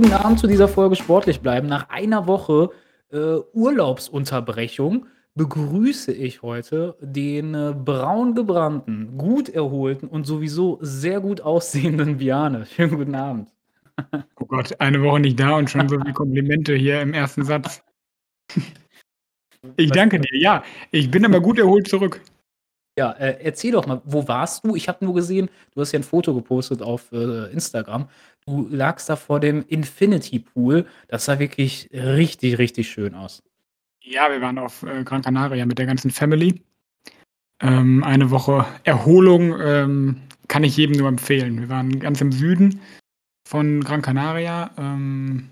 guten Abend zu dieser Folge Sportlich bleiben. Nach einer Woche äh, Urlaubsunterbrechung begrüße ich heute den äh, braun gebrannten, gut erholten und sowieso sehr gut aussehenden Biane. Schönen guten Abend. Oh Gott, eine Woche nicht da und schon so viele Komplimente hier im ersten Satz. Ich danke dir. Ja, ich bin aber gut erholt zurück. Ja, äh, erzähl doch mal, wo warst du? Ich habe nur gesehen, du hast ja ein Foto gepostet auf äh, Instagram. Du lagst da vor dem Infinity Pool. Das sah wirklich richtig, richtig schön aus. Ja, wir waren auf äh, Gran Canaria mit der ganzen Family. Ähm, eine Woche Erholung ähm, kann ich jedem nur empfehlen. Wir waren ganz im Süden von Gran Canaria. Ähm,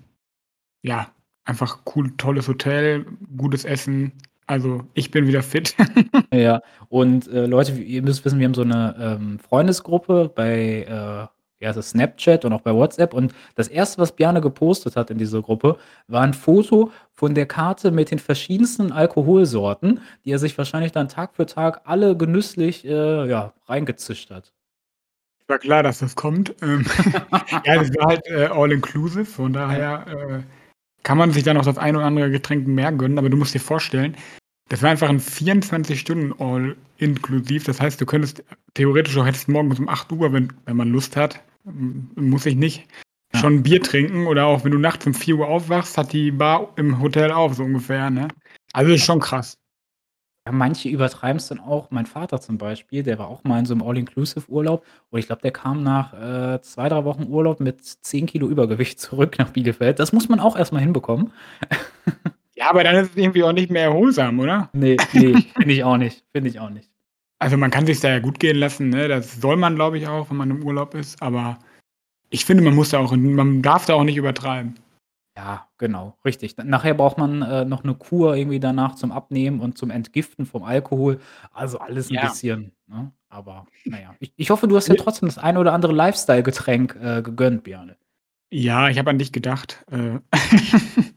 ja, einfach cool, tolles Hotel, gutes Essen, also, ich bin wieder fit. Ja, und, äh, Leute, ihr müsst wissen, wir haben so eine ähm, Freundesgruppe bei, äh, das Snapchat und auch bei WhatsApp und das erste, was Bjarne gepostet hat in dieser Gruppe, war ein Foto von der Karte mit den verschiedensten Alkoholsorten, die er sich wahrscheinlich dann Tag für Tag alle genüsslich, äh, ja, reingezischt hat. War klar, dass das kommt. Ähm, ja, das war halt, äh, all inclusive, von daher, äh, kann man sich dann auch das ein oder andere Getränk mehr gönnen, aber du musst dir vorstellen, das war einfach ein 24 Stunden All inklusiv. Das heißt, du könntest theoretisch auch hättest morgens um 8 Uhr, wenn, wenn man Lust hat, muss ich nicht, ja. schon Bier trinken oder auch wenn du nachts um 4 Uhr aufwachst, hat die Bar im Hotel auf, so ungefähr, ne? Also ist schon krass. Ja, manche übertreiben es dann auch. Mein Vater zum Beispiel, der war auch mal in so einem All-Inclusive-Urlaub und ich glaube, der kam nach äh, zwei, drei Wochen Urlaub mit 10 Kilo Übergewicht zurück nach Bielefeld. Das muss man auch erstmal hinbekommen. Ja, aber dann ist es irgendwie auch nicht mehr erholsam, oder? Nee, nee, finde ich auch nicht. Finde ich auch nicht. Also man kann sich da ja gut gehen lassen, ne? Das soll man, glaube ich, auch, wenn man im Urlaub ist, aber ich finde, man muss da auch, man darf da auch nicht übertreiben. Ja, genau, richtig. Nachher braucht man äh, noch eine Kur irgendwie danach zum Abnehmen und zum Entgiften vom Alkohol. Also alles ein Ja. bisschen, ne? Aber naja, ich ich hoffe, du hast ja trotzdem das eine oder andere Lifestyle-Getränk, äh, gegönnt, Bjarne. Ja, ich habe an dich gedacht. Äh.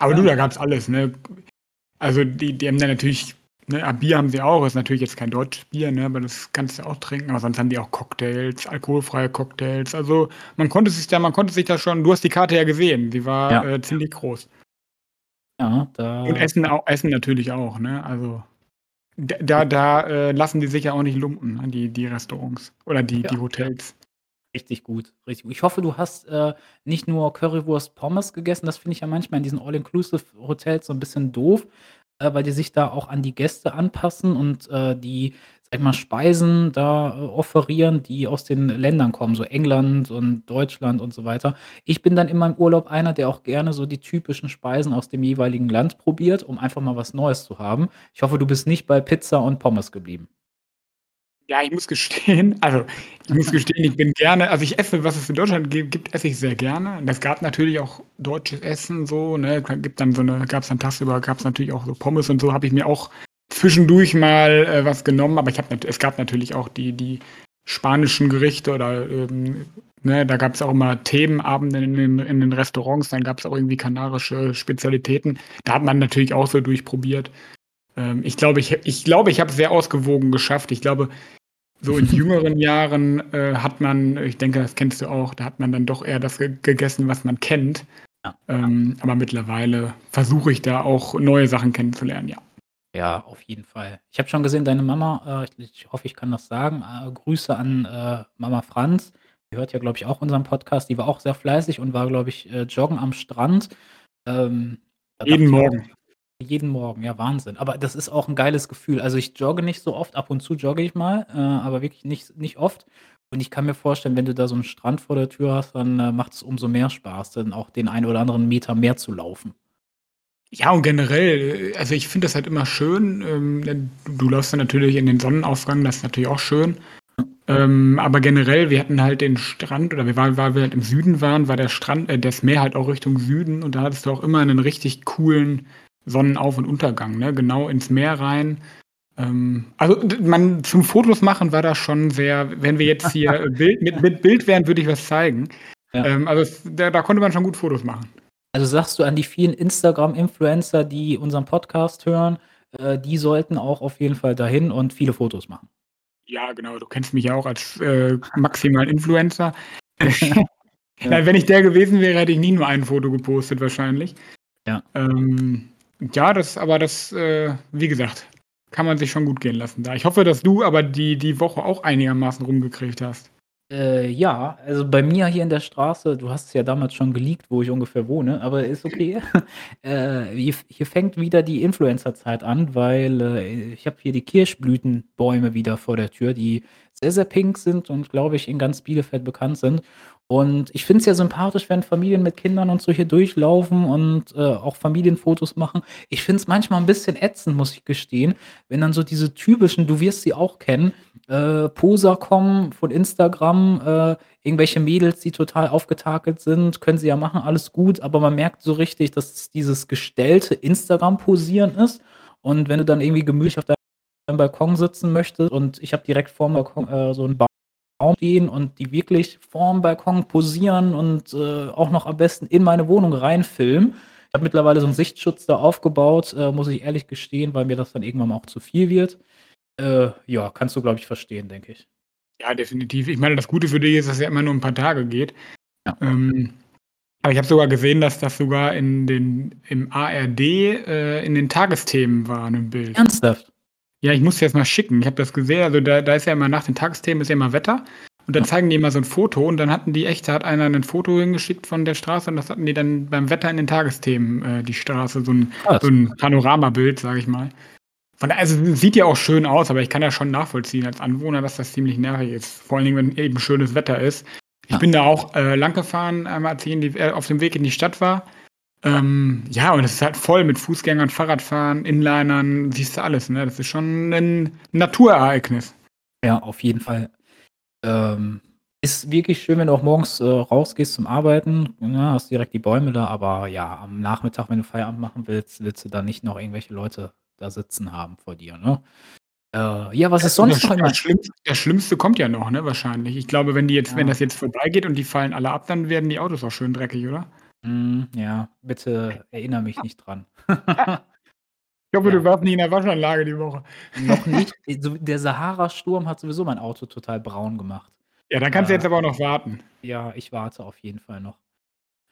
Aber du, da gab es alles, ne? Also die die haben dann natürlich Ne, ah, Bier haben sie auch, ist natürlich jetzt kein deutsches Bier, ne, aber das kannst du auch trinken. Aber sonst haben die auch Cocktails, alkoholfreie Cocktails. Also man konnte sich da, man konnte sich da schon, du hast die Karte ja gesehen, die war ja. äh, ziemlich groß. Ja, da. Und Essen, auch, Essen natürlich auch, ne? Also da, da äh, lassen die sich ja auch nicht lumpen, ne, die, die Restaurants oder die, ja. die Hotels. Richtig gut, richtig gut. Ich hoffe, du hast äh, nicht nur Currywurst Pommes gegessen. Das finde ich ja manchmal in diesen All-Inclusive-Hotels so ein bisschen doof äh, weil die sich da auch an die Gäste anpassen und äh, die, sag ich mal, Speisen da äh, offerieren, die aus den Ländern kommen, so England und Deutschland und so weiter. Ich bin dann immer im Urlaub einer, der auch gerne so die typischen Speisen aus dem jeweiligen Land probiert, um einfach mal was Neues zu haben. Ich hoffe, du bist nicht bei Pizza und Pommes geblieben. Ja, ich muss gestehen, also ich muss gestehen, ich bin gerne, also ich esse, was es in Deutschland gibt, esse ich sehr gerne. Und es gab natürlich auch deutsches Essen so, ne, gibt dann so eine, gab es dann tagsüber, gab es natürlich auch so Pommes und so, habe ich mir auch zwischendurch mal äh, was genommen, aber ich habe es gab natürlich auch die, die spanischen Gerichte oder ähm, ne, da gab es auch immer Themenabende in den, in den Restaurants, dann gab es auch irgendwie kanarische Spezialitäten. Da hat man natürlich auch so durchprobiert. Ähm, ich glaube, ich, ich, glaube, ich habe es sehr ausgewogen geschafft. Ich glaube, so in jüngeren Jahren äh, hat man, ich denke, das kennst du auch, da hat man dann doch eher das gegessen, was man kennt. Ja. Ähm, aber mittlerweile versuche ich da auch neue Sachen kennenzulernen, ja. Ja, auf jeden Fall. Ich habe schon gesehen, deine Mama, äh, ich, ich, hoffe, ich kann das sagen, äh, Grüße an äh, Mama Franz. Die hört ja, glaube ich, auch unseren Podcast. Die war auch sehr fleißig und war, glaube ich, äh, joggen am Strand. Ähm, Jeden Morgen. Jeden Morgen, ja, Wahnsinn. Aber das ist auch ein geiles Gefühl. Also, ich jogge nicht so oft, ab und zu jogge ich mal, äh, aber wirklich nicht nicht oft. Und ich kann mir vorstellen, wenn du da so einen Strand vor der Tür hast, dann, äh, macht es umso mehr Spaß, dann auch den einen oder anderen Meter mehr zu laufen. Ja, und generell, äh, also, ich finde das halt immer schön, ähm, du läufst dann natürlich in den Sonnenaufgang, das ist natürlich auch schön. Ähm, aber generell, wir hatten halt den Strand oder wir waren weil wir halt im Süden waren, war der Strand äh, das Meer halt auch Richtung Süden und da hattest du auch immer einen richtig coolen Sonnenauf- und Untergang, ne? genau ins Meer rein. Ähm, also man zum Fotos machen war das schon sehr, wenn wir jetzt hier Bild, mit, mit Bild wären, würde ich was zeigen. Ja. Ähm, also es, da, da, konnte man schon gut Fotos machen. Also sagst du an die vielen Instagram-Influencer, die unseren Podcast hören, äh, die sollten auch auf jeden Fall dahin und viele Fotos machen. Ja, genau. Du kennst mich ja auch als äh, maximalen Influencer. Ja. Na, wenn ich der gewesen wäre, hätte ich nie nur ein Foto gepostet wahrscheinlich. Ja. Ähm, ja, das aber das, äh, wie gesagt, kann man sich schon gut gehen lassen da. Ich hoffe, dass du aber die die Woche auch einigermaßen rumgekriegt hast. Äh, ja, also bei mir hier in der Straße du hast es ja damals schon geleakt, wo ich ungefähr wohne, aber ist okay. Äh, hier hier fängt wieder die Influencer-Zeit an, weil, äh, ich habe hier die Kirschblütenbäume wieder vor der Tür, die sehr, sehr pink sind und, glaube ich, in ganz Bielefeld bekannt sind. Und ich finde es ja sympathisch, wenn Familien mit Kindern und so hier durchlaufen und, äh, auch Familienfotos machen. Ich finde es manchmal ein bisschen ätzend, muss ich gestehen, wenn dann so diese typischen du wirst sie auch kennen, äh, Poser kommen von Instagram, äh, irgendwelche Mädels, die total aufgetakelt sind, können sie ja machen, alles gut, aber man merkt so richtig, dass es dieses gestellte Instagram-Posieren ist. Und wenn du dann irgendwie gemütlich auf deinem Balkon sitzen möchtest und ich habe direkt vorm Balkon, äh, so 'n Baum stehen und die wirklich vorm Balkon posieren und, äh, auch noch am besten in meine Wohnung reinfilmen. Ich habe mittlerweile so 'n Sichtschutz da aufgebaut, äh, muss ich ehrlich gestehen, weil mir das dann irgendwann mal auch zu viel wird. Äh, ja, kannst du, glaube ich, verstehen, denke ich. Ja, definitiv. Ich meine, das Gute für dich ist, dass es ja immer nur 'n paar Tage geht. Ja. Ähm, aber ich habe sogar gesehen, dass das sogar in den im ARD, äh, in den Tagesthemen war 'nen Bild. Ernsthaft? Ja, ich muss dir das mal schicken. Ich habe das gesehen, also da da ist ja immer nach den Tagesthemen ist ja immer Wetter und dann zeigen die immer so 'n Foto und dann hatten die echt da hat einer 'nen Foto hingeschickt von der Straße und das hatten die dann beim Wetter in den Tagesthemen, äh, die Straße, so 'n Krass. so 'n Panoramabild, sage ich mal. Von also, sieht ja auch schön aus, aber ich kann ja schon nachvollziehen als Anwohner, dass das ziemlich nervig ist, vor allen Dingen, wenn eben schönes Wetter ist. Ich Ja. bin da auch, äh, lang gefahren, einmal als ich die äh, auf dem Weg in die Stadt war. Ähm, ja, und es ist halt voll mit Fußgängern, Fahrradfahrern, Inlinern, siehst du alles, ne? Das ist schon 'nen Naturereignis. Ja, auf jeden Fall. Ähm, ist wirklich schön, wenn du auch morgens, äh, rausgehst zum Arbeiten, ne, hast direkt die Bäume da, aber ja, am Nachmittag, wenn du Feierabend machen willst, willst du da nicht noch irgendwelche Leute da sitzen haben vor dir, ne? Äh, ja, was ist Das sonst das noch das Schlimmste das Schlimmste kommt ja noch, ne, wahrscheinlich. Ich glaube, wenn die jetzt wenn Ja. das jetzt vorbeigeht und die fallen alle ab, dann werden die Autos auch schön dreckig, oder? Mhm, ja, bitte erinnere mich nicht dran. Ich hoffe, Ja. du warst nicht in der Waschanlage die Woche. Noch nicht. So der Sahara-Sturm hat sowieso mein Auto total braun gemacht. Ja, dann kannst du Äh, jetzt aber auch noch warten. ja, ich warte auf jeden Fall noch.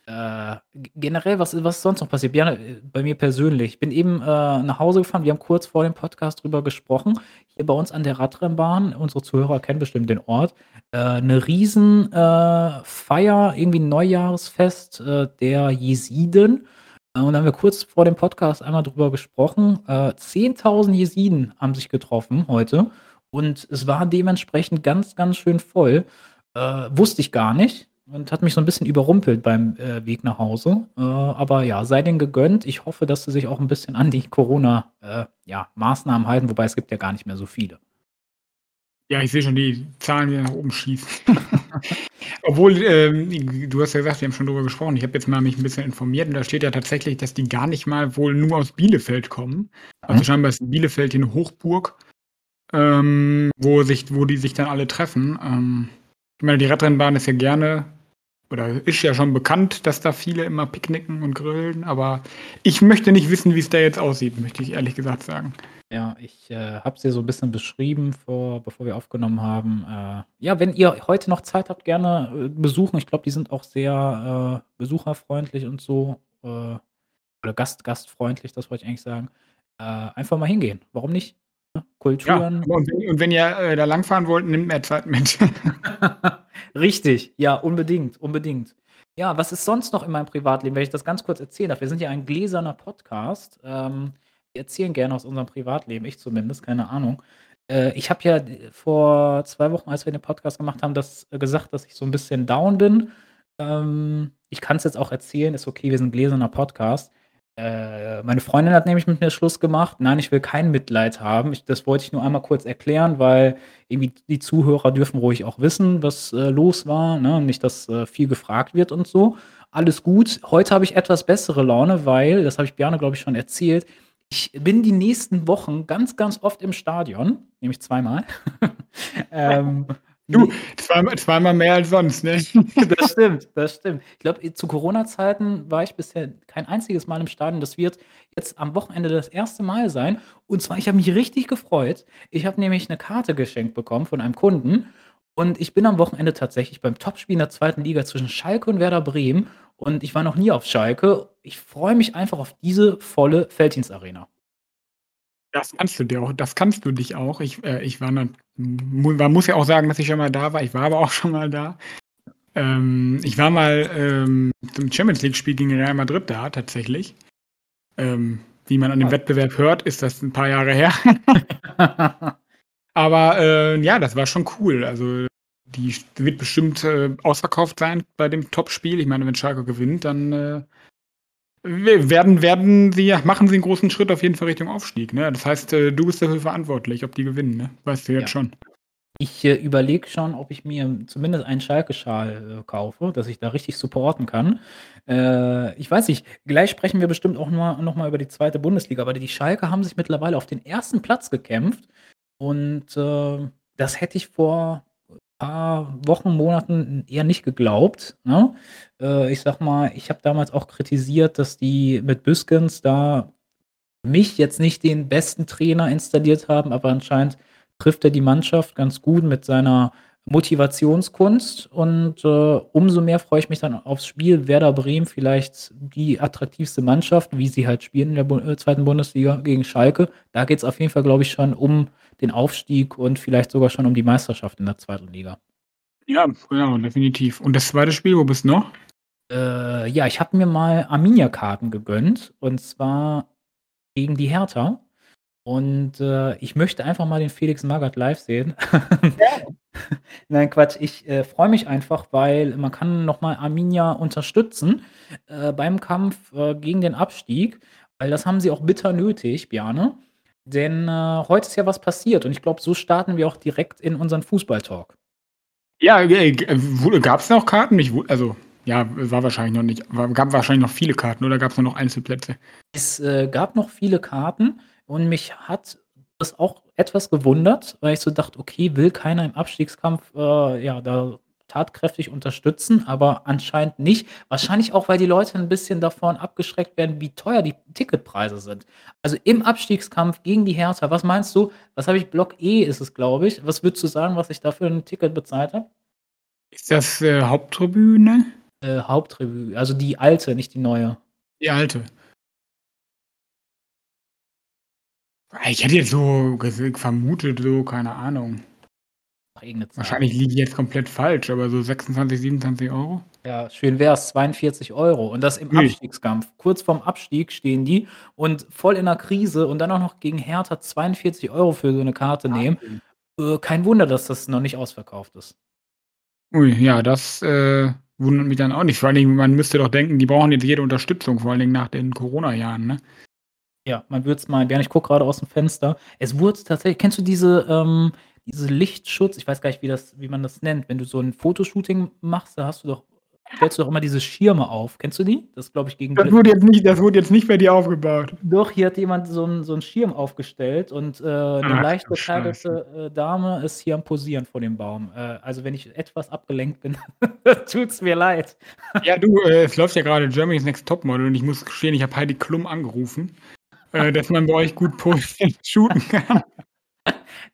Äh, generell, was was ist sonst noch passiert? Ja, äh, bei mir persönlich. Ich bin eben, äh, nach Hause gefahren. Wir haben kurz vor dem Podcast drüber gesprochen. Hier bei uns an der Radrennbahn, unsere Zuhörer kennen bestimmt den Ort, äh, 'ne riesen, äh, irgendwie 'n Neujahresfest, äh, der Jesiden. Und da haben wir kurz vor dem Podcast einmal drüber gesprochen. Äh, 10.000 Jesiden haben sich getroffen heute und es war dementsprechend ganz, ganz schön voll. Äh, wusste ich gar nicht und hat mich so 'n bisschen überrumpelt beim, äh, Weg nach Hause. Äh, aber ja, sei denen gegönnt. Ich hoffe, dass sie sich auch 'n bisschen an die Corona äh, ja, halten, wobei es gibt ja gar nicht mehr so viele. Ja, ich sehe schon die Zahlen, die nach oben schießen. Obwohl, ähm, du hast ja gesagt, wir haben schon drüber gesprochen. Ich habe jetzt mal mich 'n bisschen informiert und da steht ja tatsächlich, dass die gar nicht mal wohl nur aus Bielefeld kommen. Also, Mhm. scheinbar ist Bielefeld hier 'ne Hochburg, ähm, wo sich wo die sich dann alle treffen. Ähm, ich meine, die Radrennbahn ist ja gerne oder ist ja schon bekannt, dass da viele immer picknicken und grillen, aber ich möchte nicht wissen, wie's da jetzt aussieht, möchte ich ehrlich gesagt sagen. Ja, ich, äh, habe es dir so 'n bisschen beschrieben vor bevor wir aufgenommen haben. Äh, ja, wenn ihr heute noch Zeit habt, gerne, äh, besuchen. Ich glaube, die sind auch sehr, äh, besucherfreundlich und so, äh, oder gast gastfreundlich, das wollte ich eigentlich sagen. Äh, einfach mal hingehen. Warum nicht, ne? Ja, Kulturen und wenn und wenn ihr, äh, da langfahren wollt, nehmt mehr Zeit mit. Richtig, ja, unbedingt, unbedingt. Ja, was ist sonst noch in meinem Privatleben, wenn ich das ganz kurz erzählen darf? Wir sind ja ein gläserner Podcast. Ähm, wir erzählen gerne aus unserem Privatleben, ich zumindest, keine Ahnung. Äh, ich habe ja vor 2 Wochen, als wir den Podcast gemacht haben, das äh, gesagt, dass ich so 'n bisschen down bin. Ähm, ich kann's jetzt auch erzählen, ist okay, wir sind 'n gläserner Podcast. Äh, meine Freundin hat nämlich mit mir Schluss gemacht. Nein, ich will kein Mitleid haben. Ich das wollte ich nur einmal kurz erklären, weil irgendwie die Zuhörer dürfen ruhig auch wissen, was, äh, los war, ne? Nicht, dass, äh, viel gefragt wird und so. Alles gut. Heute habe ich etwas bessere Laune, weil, das habe ich Bjarne, glaube ich, schon erzählt, ich bin die nächsten Wochen ganz, ganz oft im Stadion, nämlich zweimal. Ähm, Du, zweimal zweimal mehr als sonst, ne? Das stimmt, das stimmt. Ich glaube, zu Corona-Zeiten war ich bisher kein einziges Mal im Stadion. Das wird jetzt am Wochenende das 1. Mal sein. Und zwar, ich habe mich richtig gefreut. Ich habe nämlich 'ne Karte geschenkt bekommen von einem Kunden Und ich bin am Wochenende tatsächlich beim Topspiel in der 2. Liga zwischen Schalke und Werder Bremen und ich war noch nie auf Schalke. Ich freue mich einfach auf diese volle Felddienstarena. Das kannst du dir auch das kannst du dich auch. Ich äh, ich war dann man muss ja auch sagen, dass ich schon mal da war. Ich war aber auch schon mal da. Ähm, ich war mal, ähm, zum Champions-League-Spiel gegen Real Madrid da tatsächlich. Ähm, wie man an dem Wettbewerb hört, ist das ein paar Jahre her. Aber, äh, ja, das war schon cool. Also, die wird bestimmt, äh, ausverkauft sein bei dem Topspiel. Ich meine, wenn Schalke gewinnt, dann, äh, werden werden sie machen sie einen großen Schritt auf jeden Fall Richtung Aufstieg, ne? Das heißt, äh, du bist dafür verantwortlich, ob die gewinnen, ne? Weißt du jetzt Ja. schon. Ich, äh, überlege schon, ob ich mir zumindest einen Schalke-Schal, äh, kaufe, dass ich da richtig supporten kann. Äh, ich weiß nicht, gleich sprechen wir bestimmt auch mal noch mal über die zweite Bundesliga, aber die Schalke haben sich mittlerweile auf den ersten Platz gekämpft und, äh, das hätte ich vor paar Wochen, Monaten eher nicht geglaubt, ne? Äh, ich sage mal, ich habe damals auch kritisiert, dass die mit Büskens da mich jetzt nicht den besten Trainer installiert haben, aber anscheinend trifft er die Mannschaft ganz gut mit seiner Motivationskunst und, äh, umso mehr freue ich mich dann aufs Spiel Werder Bremen, vielleicht die attraktivste Mannschaft, wie sie halt spielen in der Bu äh, 2. Bundesliga gegen Schalke. Da geht's auf jeden Fall, glaube ich, schon um den Aufstieg und vielleicht sogar schon um die Meisterschaft in der 2. Liga. Ja, genau, definitiv. Und das zweite Spiel, wo bist du noch? Äh, ja, ich habe mir mal Arminia-Karten gegönnt und zwar gegen die Hertha. Und, äh, ich möchte einfach mal den Felix Magath live sehen. Ja. Nein, Quatsch. Ich, äh, freue mich einfach, weil man kann noch mal Arminia unterstützen, äh, beim Kampf, äh, gegen den Abstieg, weil das haben sie auch bitter nötig, Bjarne. Denn, äh, heute ist ja was passiert und ich glaube, so starten wir auch direkt in unseren Fußball-Talk. Ja, äh, g äh, gab's noch Karten? Ich also, ja, war wahrscheinlich noch nicht war gab wahrscheinlich noch viele Karten oder gab's nur noch Einzelplätze? Es, äh, gab noch viele Karten und mich hat das auch etwas gewundert, weil ich so dachte: „Okay, will keiner im Abstiegskampf, äh, ja, da tatkräftig unterstützen?“ Aber anscheinend nicht. Wahrscheinlich auch, weil die Leute 'n bisschen davon abgeschreckt werden, wie teuer die Ticketpreise sind. Also, im Abstiegskampf gegen die Hertha, was meinst du? Was habe ich Block E ist es, glaube ich. Was würdest du sagen, was ich da für 'n Ticket bezahlt habe? Ist das, äh, Haupttribüne? Äh, Haupttribü also die alte, nicht die neue. Die alte. Ich hätte jetzt so vermutet, so, keine Ahnung. Wahrscheinlich liege ich jetzt komplett falsch, aber so 26, 27 €? Ja, schön wär's, 42 € und das im Ui. Abstiegskampf. Kurz vorm Abstieg stehen die und voll in 'ner Krise und dann auch noch gegen Hertha 42 € für so 'ne Karte nehmen. Wahnsinn. Äh, kein Wunder, dass das noch nicht ausverkauft ist. Ui, ja, das, äh, wundert mich dann auch nicht. Vor allen Dingen, man müsste doch denken, die brauchen jetzt jede Unterstützung, vor allen Dingen nach den Corona-Jahren, ne? Ja, man würde es meinen. Björn, ich gucke grade aus'm Fenster. Es wurde tatsächlich kennst du diese ähm, diese Lichtschutz ich weiß gar nicht, wie das wie man das nennt, wenn du so 'n Fotoshooting machst, da hast du doch stellst du doch immer diese Schirme auf. Kennst du die? Das ist, glaube ich, gegen Das wurde jetzt nicht das wurde jetzt nicht bei dir aufgebaut. Doch, hier hat jemand so 'n so Schirm aufgestellt und, äh, 'ne Ach leicht du bekleidete, äh, Dame ist hier am Posieren vor dem Baum. Äh, also, wenn ich etwas abgelenkt bin, tut's mir leid. Ja, du, äh, es läuft ja grade Germany's Next Topmodel und ich muss gestehen, ich habe Heidi Klum angerufen, äh, dass man bei euch gut posen shooten kann.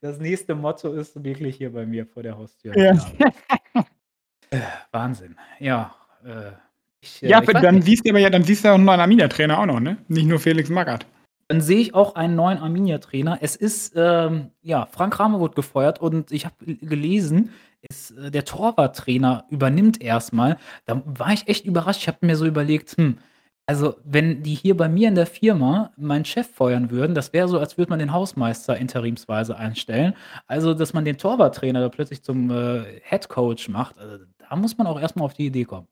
Das nächste Motto ist wirklich hier bei mir vor der Haustür. Ja. Äh, Wahnsinn. Ja, äh, ich, Ja, äh ich aber weiß dann siehst du aber ja dann siehst du ja auch 'n neuen Arminia-Trainer auch noch, ne? Nicht nur Felix Magath. Dann sehe ich auch einen neuen Arminia-Trainer. Es ist, ähm, ja, Frank Kramer wurde gefeuert und ich habe gelesen, es äh, der Torwarttrainer übernimmt erst mal. Da war ich echt überrascht. Ich habe mir so überlegt: „Hm, also, wenn die hier bei mir in der Firma meinen Chef feuern würden, das wäre so, als würde man den Hausmeister interimsweise einstellen.“ Also, dass man den Torwarttrainer da plötzlich zum, äh, Head-Coach macht, also, da muss man auch erst mal auf die Idee kommen.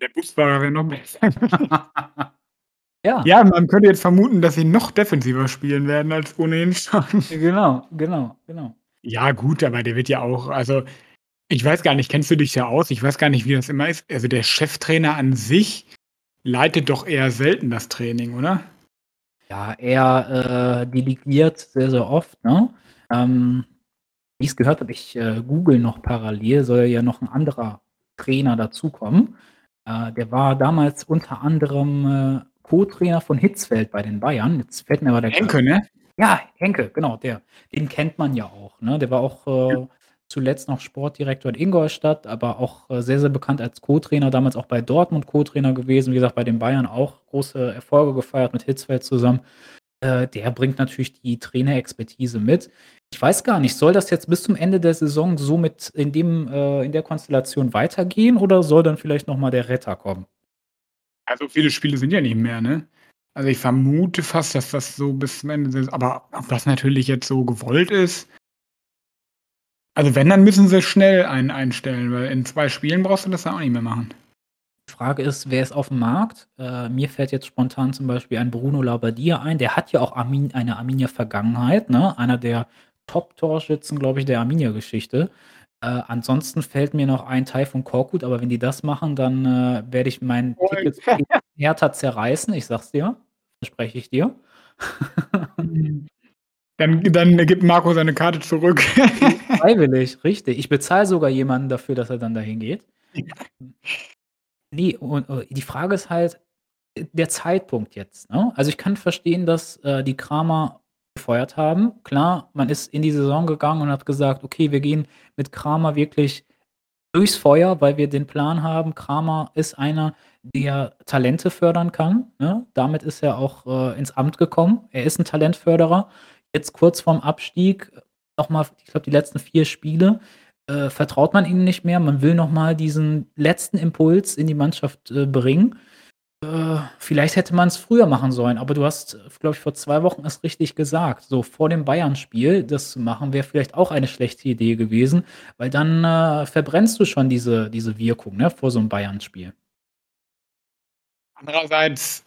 Der Busfahrer wäre noch besser. Ja. Ja, man könnte jetzt vermuten, dass sie noch defensiver spielen werden als ohnehin schon. Genau, genau, genau. Ja, gut, aber der wird ja auch also, ich weiß gar nicht, kennst du dich da aus? Ich weiß gar nicht, wie das immer ist. Also, der Cheftrainer an sich leitet doch eher selten das Training, oder? Ja, er, äh, delegiert sehr, sehr oft, ne? Ähm, wie ich's gehört habe, ich, äh, google noch parallel, soll ja noch 'n anderer Trainer dazukommen. Äh, der war damals unter anderem, äh, Co-Trainer von Hitzfeld bei den Bayern. Jetzt fällt mir aber der Henke, ne? Ja, Henke, genau, der. Den kennt man ja auch, ne? Der war auch, Ja. Zuletzt noch Sportdirektor in Ingolstadt, aber auch, äh, sehr, sehr bekannt als Co-Trainer, damals auch bei Dortmund Co-Trainer gewesen, wie gesagt, bei den Bayern auch große Erfolge gefeiert mit Hitzfeld zusammen. Äh, der bringt natürlich die Trainerexpertise mit. Ich weiß gar nicht, soll das jetzt bis zum Ende der Saison so mit in dem äh, in der Konstellation weitergehen oder soll dann vielleicht noch mal der Retter kommen? Also, viele Spiele sind ja nicht mehr, ne? Also, ich vermute fast, dass das so bis zum Ende des aber ob das natürlich jetzt so gewollt ist also, wenn, dann müssen sie schnell einen einstellen, weil in 2 Spielen brauchst du das ja auch nicht mehr machen. Die Frage ist, wer ist auf dem Markt? Äh, mir fällt jetzt spontan zum Beispiel ein Bruno Labbadia ein. Der hat ja auch Armin eine Arminia-Vergangenheit, ne? Einer der Top-Torschützen, glaube ich, der Arminia-Geschichte. Äh, ansonsten fällt mir noch ein Taifun Korkut, aber wenn die das machen, dann, äh, werde ich mein Ticket für Hertha zerreißen, ich sage es dir, verspreche ich dir. Dann dann gibt Marco seine Karte zurück. Freiwillig, richtig. Ich bezahle sogar jemanden dafür, dass er dann dahin geht. Ne, und, äh, die Frage ist halt, der Zeitpunkt jetzt, ne? Also, ich kann verstehen, dass, äh, die Kramer gefeuert haben. Klar, man ist in die Saison gegangen und hat gesagt: „Okay, wir gehen mit Kramer wirklich durchs Feuer, weil wir den Plan haben, Kramer ist einer, der Talente fördern kann“, ne? Damit ist er auch, äh, ins Amt gekommen. Er ist 'n Talentförderer jetzt kurz vorm Abstieg noch mal, ich glaube, die letzten 4 Spiele, äh, vertraut man ihnen nicht mehr. Man will noch mal diesen letzten Impuls in die Mannschaft, äh, bringen. Äh, vielleicht hätte man es früher machen sollen, aber du hast, glaube ich, vor 2 Wochen es richtig gesagt. So vor dem Bayern-Spiel das zu machen, wäre vielleicht auch eine schlechte Idee gewesen, weil dann, äh, verbrennst du schon diese diese Wirkung, ne, vor so 'nem Bayern-Spiel. Andererseits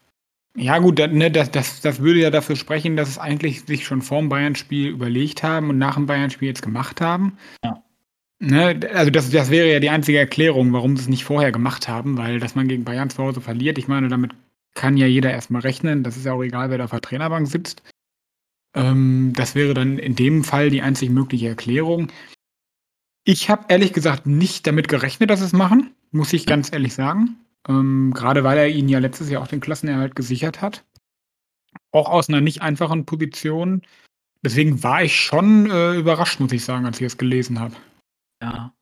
ja gut, ne, das das das würde ja dafür sprechen, dass es eigentlich sich schon vorm Bayern-Spiel überlegt haben und nach dem Bayern-Spiel jetzt gemacht haben. Ja. Ne, also das das wäre ja die einzige Erklärung, warum sie es nicht vorher gemacht haben, weil dass man gegen Bayern zu Hause verliert, ich meine, damit kann ja jeder erst mal rechnen. Das ist ja auch egal, wer da auf der Trainerbank sitzt. Ähm, das wäre dann in dem Fall die einzig mögliche Erklärung. Ich habe ehrlich gesagt nicht damit gerechnet, dass sie es machen, muss ich ganz ehrlich sagen. Ähm, grade weil er ihnen ja letztes Jahr auch den Klassenerhalt gesichert hat. Auch aus einer nicht einfachen Position. Deswegen war ich schon, äh, überrascht, muss ich sagen, als ich es gelesen habe. Ja.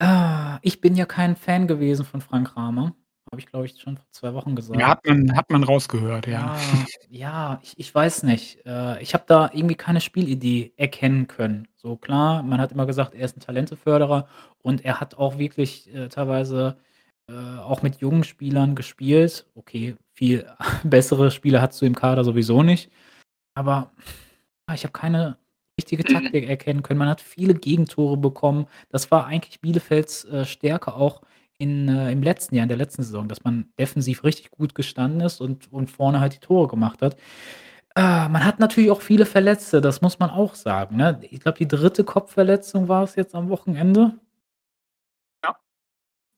Ah, ich bin ja kein Fan gewesen von Frank Kramer. Habe ich, glaube ich, schon vor 2 Wochen gesagt. Ja, hat man hat man rausgehört, ja. Ja, ja, ich ich weiß nicht. Äh, ich habe da irgendwie keine Spielidee erkennen können. So klar, man hat immer gesagt, er ist 'n Talenteförderer und er hat auch wirklich, äh, teilweise äh, auch mit jungen Spielern gespielt. Okay, viel bessere Spieler hattest du im Kader sowieso nicht. Aber ja, ich habe keine richtige Mhm. Taktik erkennen können. Man hat viele Gegentore bekommen. Das war eigentlich Bielefelds, äh, Stärke auch in äh, im letzten Jahr, in der letzten Saison, dass man defensiv richtig gut gestanden ist und und vorne halt die Tore gemacht hat. Äh, man hat natürlich auch viele Verletzte, das muss man auch sagen, ne? Ich glaube, die dritte Kopfverletzung war es jetzt am Wochenende. Ja.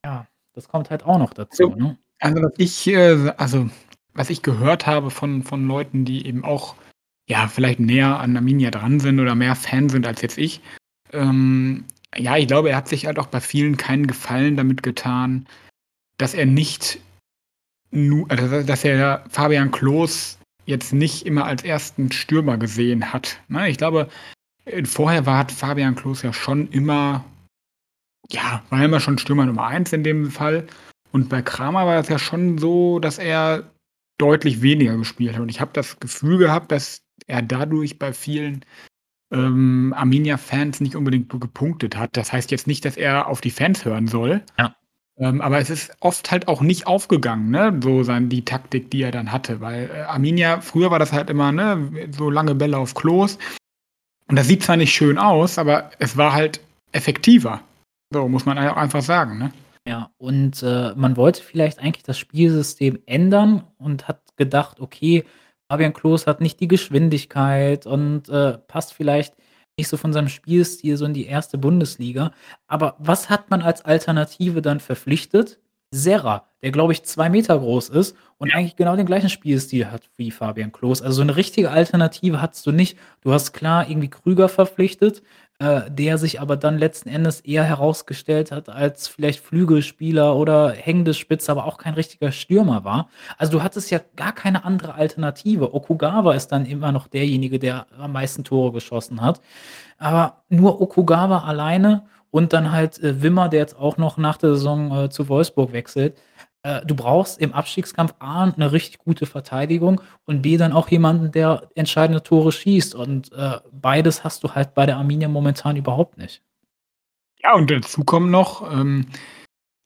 Ja, das kommt halt auch noch dazu, Also ne? also, was ich, äh also, was ich gehört habe von von Leuten, die eben auch, ja, vielleicht näher an Arminia dran sind oder mehr Fan sind als jetzt ich. Ähm, ja, ich glaube, er hat sich halt auch bei vielen keinen Gefallen damit getan, dass er nicht nu also, dass er Fabian Klos jetzt nicht immer als ersten Stürmer gesehen hat, ne? Ich glaube, äh, vorher war hat Fabian Klos ja schon immer ja, war immer schon Stürmer Nummer 1 in dem Fall. Und bei Kramer war es ja schon so, dass er deutlich weniger gespielt hat. Und ich habe das Gefühl gehabt, dass er dadurch bei vielen, ähm, Arminia-Fans nicht unbedingt gepunktet hat. Das heißt jetzt nicht, dass er auf die Fans hören soll. Ja. Ähm, aber es ist oft halt auch nicht aufgegangen, ne, so sein die Taktik, die er dann hatte. Weil, äh, Arminia früher war das halt immer, ne, so lange Bälle auf Klos. Und das sieht zwar nicht schön aus, aber es war halt effektiver. So, muss man einfach sagen, ne? Ja, und, äh, man wollte vielleicht eigentlich das Spielsystem ändern und hat gedacht: „Okay, Fabian Klos hat nicht die Geschwindigkeit und, äh, passt vielleicht nicht so von seinem Spielstil so in die 1. Bundesliga.“ Aber was hat man als Alternative dann verpflichtet? Serra, der, glaube ich, 2 Meter groß ist und Ja. eigentlich genau den gleichen Spielstil hat wie Fabian Klos. Also, so 'ne richtige Alternative hattest du nicht. Du hast klar irgendwie Krüger verpflichtet, äh, der sich aber dann letzten Endes eher herausgestellt hat als vielleicht Flügelspieler oder hängende Spitze, aber auch kein richtiger Stürmer war. Also, du hattest ja gar keine andere Alternative. Okugawa ist dann immer noch derjenige, der am meisten Tore geschossen hat. Aber nur Okugawa alleine und dann halt, äh, Wimmer, der jetzt auch noch nach der Saison, äh, zu Wolfsburg wechselt. Äh, du brauchst im Abstiegskampf A 'ne richtig gute Verteidigung und B dann auch jemanden, der entscheidende Tore schießt und, äh, beides hast du halt bei der Arminia momentan überhaupt nicht. Ja, und dazu kommt noch, ähm,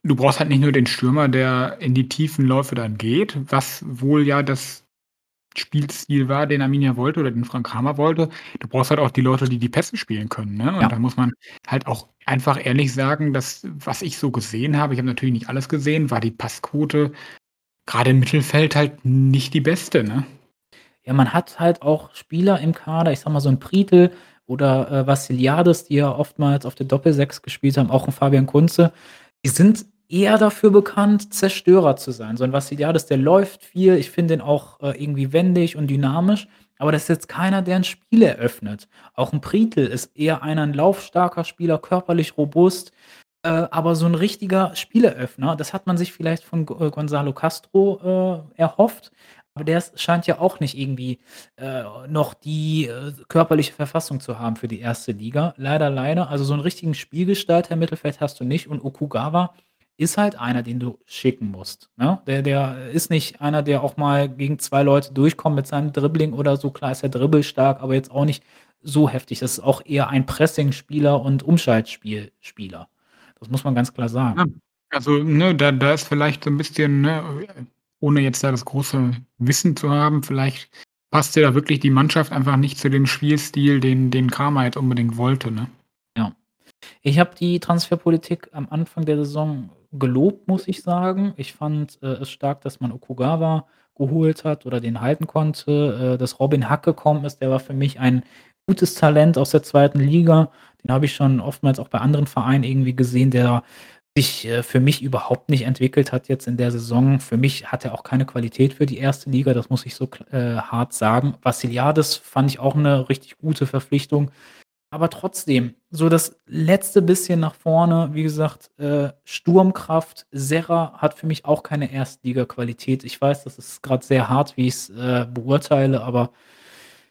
du brauchst halt nicht nur den Stürmer, der in die tiefen Läufe dann geht, was wohl ja das Spielstil war, den Arminia wollte oder den Frank Kramer wollte. Du brauchst halt auch die Leute, die die Pässe spielen können, ne? Und Ja. da muss man halt auch einfach ehrlich sagen, dass was ich so gesehen habe, ich habe natürlich nicht alles gesehen, war die Passquote grade im Mittelfeld halt nicht die beste, ne? Ja, man hat halt auch Spieler im Kader, ich sage mal, so 'n Priteln oder, äh, Vassiliadis, die ja oftmals auf der Doppel-6 gespielt haben, auch 'n Fabian Kunze. Die sind eher dafür bekannt, Zerstörer zu sein. So 'n Vassiliadis, der läuft viel. Ich finde den auch, äh, irgendwie wendig und dynamisch, aber das ist jetzt keiner, der 'n Spiel eröffnet. Auch 'n Priteln ist eher einer 'n laufstarker Spieler, körperlich robust, äh, aber so 'n richtiger Spieleröffner, das hat man sich vielleicht von äh, Gonzalo Castro, äh, erhofft, aber der scheint ja auch nicht irgendwie, äh, noch die, äh, körperliche Verfassung zu haben für die 1. Liga. Leider, leider. Also, so 'n richtigen Spielgestalter im Mittelfeld hast du nicht und Okugawa ist halt einer, den du schicken musst, ne? Der der ist nicht einer, der auch mal gegen 2 Leute durchkommt mit seinem Dribbling oder so. Klar ist er dribbelstark, aber jetzt auch nicht so heftig. Das ist auch eher ein Pressingspieler und Umschaltspielspieler. Das muss man ganz klar Ja, sagen. also, ne, da da ist vielleicht so 'n bisschen, ne, ohne jetzt da das große Wissen zu haben, vielleicht passt ja da wirklich die Mannschaft einfach nicht zu dem Spielstil, den den Kramer jetzt unbedingt wollte, ne? Ja. Ich habe die Transferpolitik am Anfang der Saison gelobt, muss ich sagen. Ich fand, äh, es stark, dass man Okugawa geholt hat oder den halten konnte, äh, dass Robin Hack gekommen ist. Der war für mich ein gutes Talent aus der 2. Liga. Den habe ich schon oftmals auch bei anderen Vereinen irgendwie gesehen, der sich, äh, für mich überhaupt nicht entwickelt hat jetzt in der Saison. Für mich hat er auch keine Qualität für die 1. Liga, das muss ich so äh, hart sagen. Vassiliadis fand ich auch 'ne richtig gute Verpflichtung. Aber trotzdem, so das letzte bisschen nach vorne, wie gesagt, äh, Sturmkraft. Serra hat für mich auch keine Erstligaqualität. Ich weiß, das ist grad sehr hart, wie ich's, äh, beurteile, aber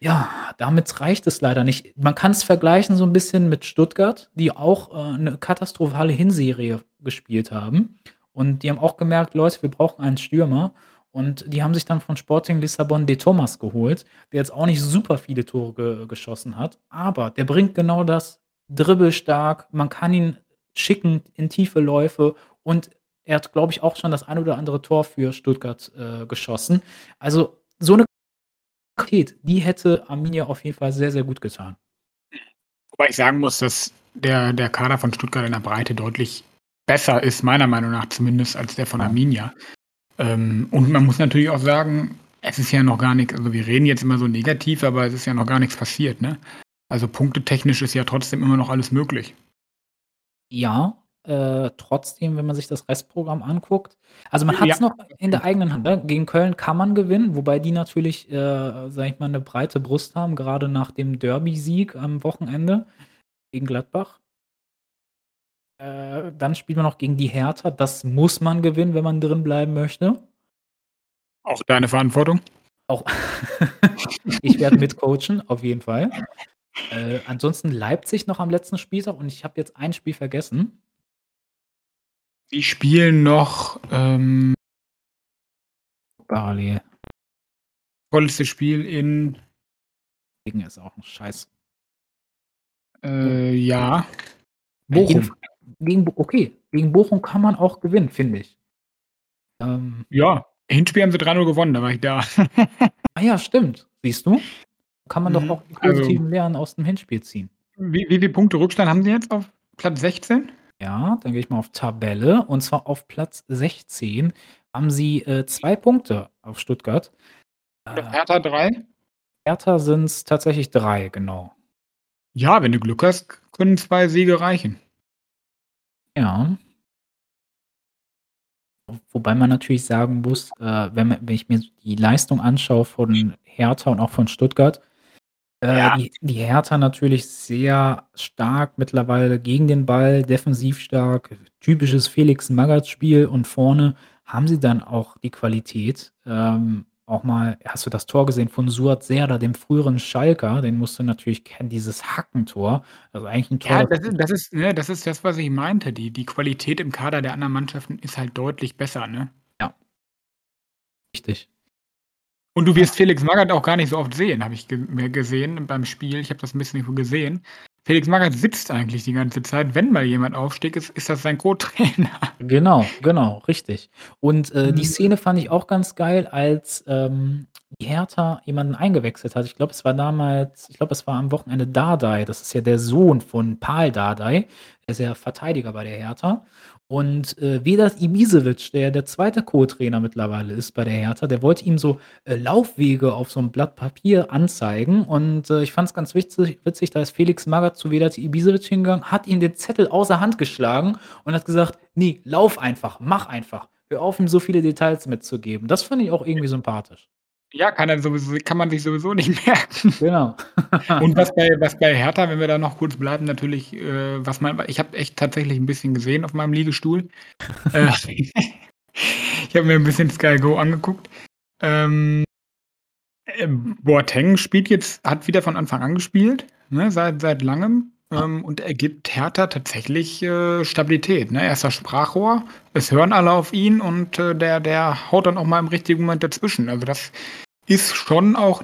ja, damit reicht es leider nicht. Man kann's vergleichen so 'n bisschen mit Stuttgart, die auch, äh, 'ne katastrophale Hinserie gespielt haben. Und die haben auch gemerkt: „Leute, wir brauchen einen Stürmer.“ Und die haben sich dann von Sporting Lissabon De Thomas geholt, der jetzt auch nicht super viele Tore ge geschossen hat, aber der bringt genau das, dribbelstark. Man kann ihn schicken in tiefe Läufe und er hat, glaube ich, auch schon das ein oder andere Tor für Stuttgart, äh, geschossen. Also, so 'ne die hätte Arminia auf jeden Fall sehr, sehr gut getan. Wobei ich sagen muss, dass der der Kader von Stuttgart in der Breite deutlich besser ist, meiner Meinung nach zumindest, als der von. Arminia. Ähm, und man muss natürlich auch sagen, es ist ja noch gar nix also, wir reden jetzt immer so negativ, aber es ist ja noch gar nix passiert, ne? Also, punktetechnisch ist ja trotzdem immer noch alles möglich. Ja, äh, trotzdem, wenn man sich das Restprogramm anguckt also, man Ja. hat's noch in der eigenen Hand, ne? Gegen Köln kann man gewinnen, wobei die natürlich, äh, sage ich mal, 'ne breite Brust haben, grade nach dem Derby-Sieg am Wochenende gegen Gladbach. Äh, dann spielt man noch gegen die Hertha. Das muss man gewinnen, wenn man drin bleiben möchte. Auch deine Verantwortung? Auch ich werde mitcoachen, auf jeden Fall. Äh, ansonsten Leipzig noch am letzten Spieltag und ich habe jetzt ein Spiel vergessen. Die spielen noch, ähm Parallel. Vorletzte Spiel in Ding ist auch 'n Scheiß äh, ja. Gegen Bochum. Gegen okay, gegen Bochum kann man auch gewinnen, finde ich. Ähm Ja, Hinspiel haben sie 3:0 gewonnen, da war ich da. Ah ja, stimmt. Siehst du? Kann man doch Mhm, auch die also positiven Lehren aus dem Hinspiel ziehen. Wie wie viel Punkte Rückstand haben sie jetzt auf Platz 16? Ja, dann gehe ich mal auf Tabelle und zwar auf Platz 16 haben sie, äh, 2 Punkte auf Stuttgart. Äh Hertha 3? Hertha sind's tatsächlich 3, genau. Ja, wenn du Glück hast, können 2 Siege reichen. Ja. Wobei man natürlich sagen muss, äh, wenn man wenn ich mir die Leistung anschaue von Hertha und auch von Stuttgart Äh, Ja. die die Hertha natürlich sehr stark mittlerweile gegen den Ball, defensiv stark, typisches Felix-Magath-Spiel und vorne haben sie dann auch die Qualität, ähm, auch mal hast du das Tor gesehen von Suat Serdar, dem früheren Schalker? Den musst du natürlich kennen, dieses Hackentor. Also eigentlich 'n Tor, Ja, das ist das ist ne, das ist das, was ich meinte. Die die Qualität im Kader der anderen Mannschaften ist halt deutlich besser, ne? Ja. Richtig. Und du wirst Felix Magath auch gar nicht so oft sehen, habe ich ge mehr gesehen beim Spiel. Ich habe das 'n bisschen gesehen. Felix Magath sitzt eigentlich die ganze Zeit. Wenn mal jemand aufsteht, ist ist das sein Co-Trainer. Genau, genau, richtig. Und, äh, die Mhm. Szene fand ich auch ganz geil, als, ähm, die Hertha jemanden eingewechselt hat. Ich glaube, es war damals ich glaube, es war am Wochenende Dardai. Das ist ja der Sohn von Paul Dardai. Der ist ja Verteidiger bei der Hertha. Und, äh, Vedat Ibisevic, der der 2. Co-Trainer mittlerweile ist bei der Hertha, der wollte ihm so, äh, Laufwege auf so 'm Blatt Papier anzeigen. Und, äh, ich fand's ganz witzig witzig, da ist Felix Magath zu Vedat Ibisevic hingegangen, hat ihm den Zettel außer Hand geschlagen und hat gesagt: „Ne, lauf einfach, mach einfach. Hör auf, ihm so viele Details mitzugeben.“ Das fand ich auch irgendwie sympathisch. Ja, kann er sowieso kann man sich sowieso nicht merken. Genau. Und was bei was bei Hertha, wenn wir da noch kurz bleiben, natürlich, äh, was man ich habe echt tatsächlich 'n bisschen gesehen auf meinem Liegestuhl. Äh, ich habe mir 'n bisschen Sky Go angeguckt. Ähm, ähm, Boateng spielt jetzt hat wieder von Anfang an gespielt, ne, seit seit Langem, ähm, und er gibt Hertha tatsächlich, äh, Stabilität, ne? Er ist das Sprachrohr, es hören alle auf ihn und, äh, der der haut dann auch mal im richtigen Moment dazwischen. Also, das ist schon auch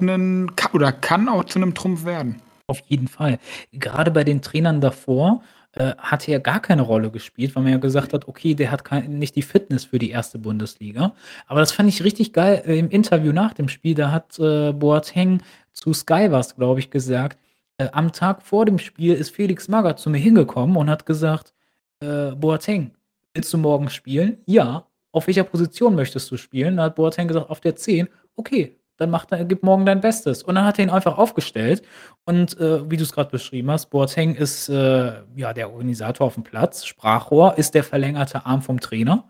ka oder kann auch zu 'nem Trumpf werden. Auf jeden Fall. Grade bei den Trainern davor, äh, hat er gar keine Rolle gespielt, weil man ja gesagt hat: „Okay, der hat kei nicht die Fitness für die 1. Bundesliga.“ Aber das fand ich richtig geil, äh, im Interview nach dem Spiel, da hat, äh, Boateng zu Sky war's, glaube ich, gesagt, äh, am Tag vor dem Spiel ist Felix Magath zu mir hingekommen und hat gesagt: „Äh, Boateng, willst du morgen spielen?“ „Ja.“ „Auf welcher Position möchtest du spielen?“ Da hat Boateng gesagt: „Auf der 10.“ „Okay, dann mach gib morgen dein Bestes.“ Und dann hat er ihn einfach aufgestellt. Und, äh, wie du's grad beschrieben hast, Boateng ist, äh, ja, der Organisator aufm Platz, Sprachrohr, ist der verlängerte Arm vom Trainer.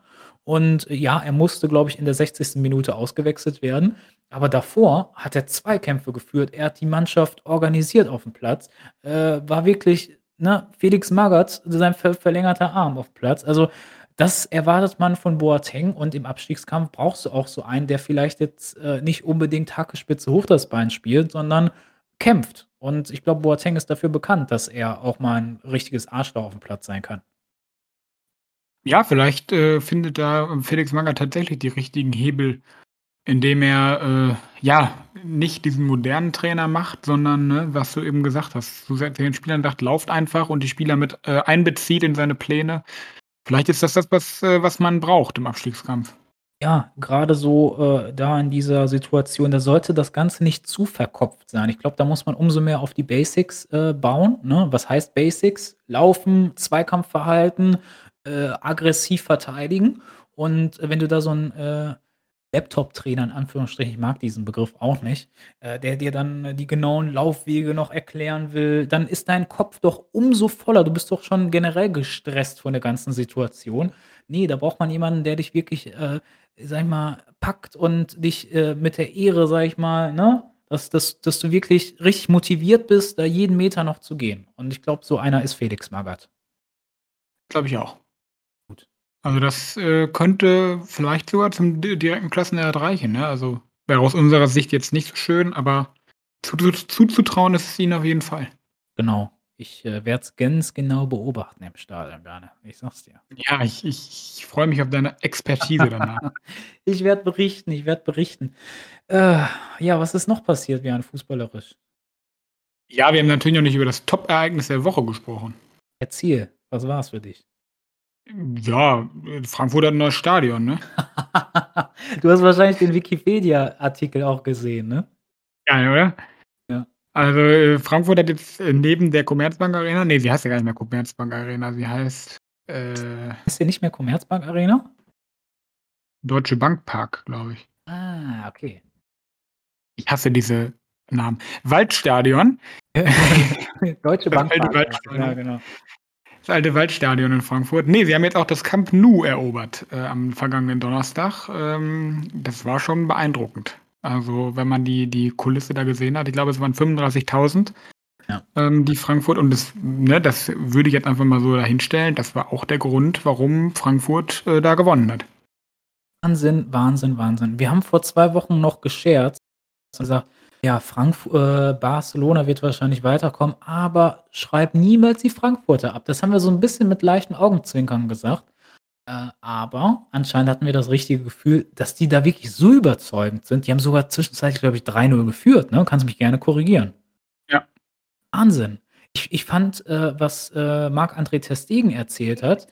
Und ja, er musste, glaube ich, in der 60. Minute ausgewechselt werden. Aber davor hat er Zweikämpfe geführt. Er hat die Mannschaft organisiert aufm Platz, äh, war wirklich, ne, Felix Magath, sein ver verlängerter Arm aufm Platz. Also, das erwartet man von Boateng und im Abstiegskampf brauchst du auch so einen, der vielleicht jetzt, äh, nicht unbedingt Hacke, Spitze, hoch das Bein spielt, sondern kämpft. Und ich glaube, Boateng ist dafür bekannt, dass er auch mal 'n richtiges Arschloch aufm Platz sein kann. Ja, vielleicht, äh, findet da Felix Magath tatsächlich die richtigen Hebel, indem er, äh, ja, nicht diesen modernen Trainer macht, sondern, ne, was du eben gesagt hast, zu den Spielern sagt: „Lauft einfach“ und die Spieler mit, äh, einbezieht in seine Pläne. Vielleicht ist das das, was äh, was man braucht im Abstiegskampf. Ja, grade so, äh, da in dieser Situation, da sollte das Ganze nicht zu verkopft sein. Ich glaube, da muss man umso mehr auf die Basics, äh, bauen, ne? Was heißt Basics? Laufen, Zweikampfverhalten, äh, aggressiv verteidigen. Und wenn du da so 'n, äh, Laptop-Trainer in Anführungsstrichen, ich mag diesen Begriff auch nicht, äh, der dir dann die genauen Laufwege noch erklären will, dann ist dein Kopf doch umso voller. Du bist doch schon generell gestresst von der ganzen Situation. Ne, da braucht man jemanden, der dich wirklich, äh, sage ich mal, packt und dich, äh, mit der Ehre, sage ich mal, ne, dass dass dass du wirklich richtig motiviert bist, da jeden Meter noch zu gehen. Und ich glaube, so einer ist Felix Magath. Glaube ich auch. Also, das, äh, könnte vielleicht sogar zum di direkten Klassenerhalt reichen, ne? Also, wäre aus unserer Sicht jetzt nicht so schön, aber zu zu zuzutrauen ist es ihnen auf jeden Fall. Genau. Ich, äh, werde es ganz genau beobachten im Stadion, Berne. Ich sage es dir. Ja, ich ich ich freue mich auf deine Expertise danach. Ich werde berichten, ich werde berichten. Äh, ja, was ist noch passiert, Björn, fußballerisch? Ja, wir haben natürlich noch nicht über das Top-Ereignis der Woche gesprochen. Erzähl, was war's für dich? Ja, Frankfurt hat 'n neues Stadion, ne? Du hast wahrscheinlich den Wikipedia-Artikel auch gesehen, ne? Geil, oder? Ja. Also, äh, Frankfurt hat jetzt, äh, neben der Commerzbank Arena ne, sie heißt ja gar nicht mehr Commerzbank Arena, sie heißt, äh Heißt die nicht mehr Commerzbank Arena? Deutsche Bank Park, glaube ich. Ah, okay. Ich hasse diese Namen. Waldstadion. Deutsche Bank Park, ja, genau. Das alte Waldstadion in Frankfurt. Ne, sie haben jetzt auch das Camp Nou erobert, äh, am vergangenen Donnerstag. Ähm, das war schon beeindruckend. Also, wenn man die die Kulisse da gesehen hat, ich glaube, es waren 35.000, Ja. ähm, die Frankfurt und das ne, das würde ich jetzt einfach mal so dahinstellen. Das war auch der Grund, warum Frankfurt, äh, da gewonnen hat. Wahnsinn, Wahnsinn, Wahnsinn. Wir haben vor 2 Wochen noch gescherzt und gesagt: „Ja, Frankf äh, Barcelona wird wahrscheinlich weiterkommen, aber schreib niemals die Frankfurter ab.“ Das haben wir so 'n bisschen mit leichten Augenzwinkern gesagt. Äh, aber anscheinend hatten wir das richtige Gefühl, dass die da wirklich so überzeugend sind. Die haben sogar zwischenzeitlich, glaube ich, 3:0 geführt, ne? Kannst mich gerne korrigieren. Ja. Wahnsinn. Ich ich fand, äh, was, äh, Marc-André ter Stegen erzählt hat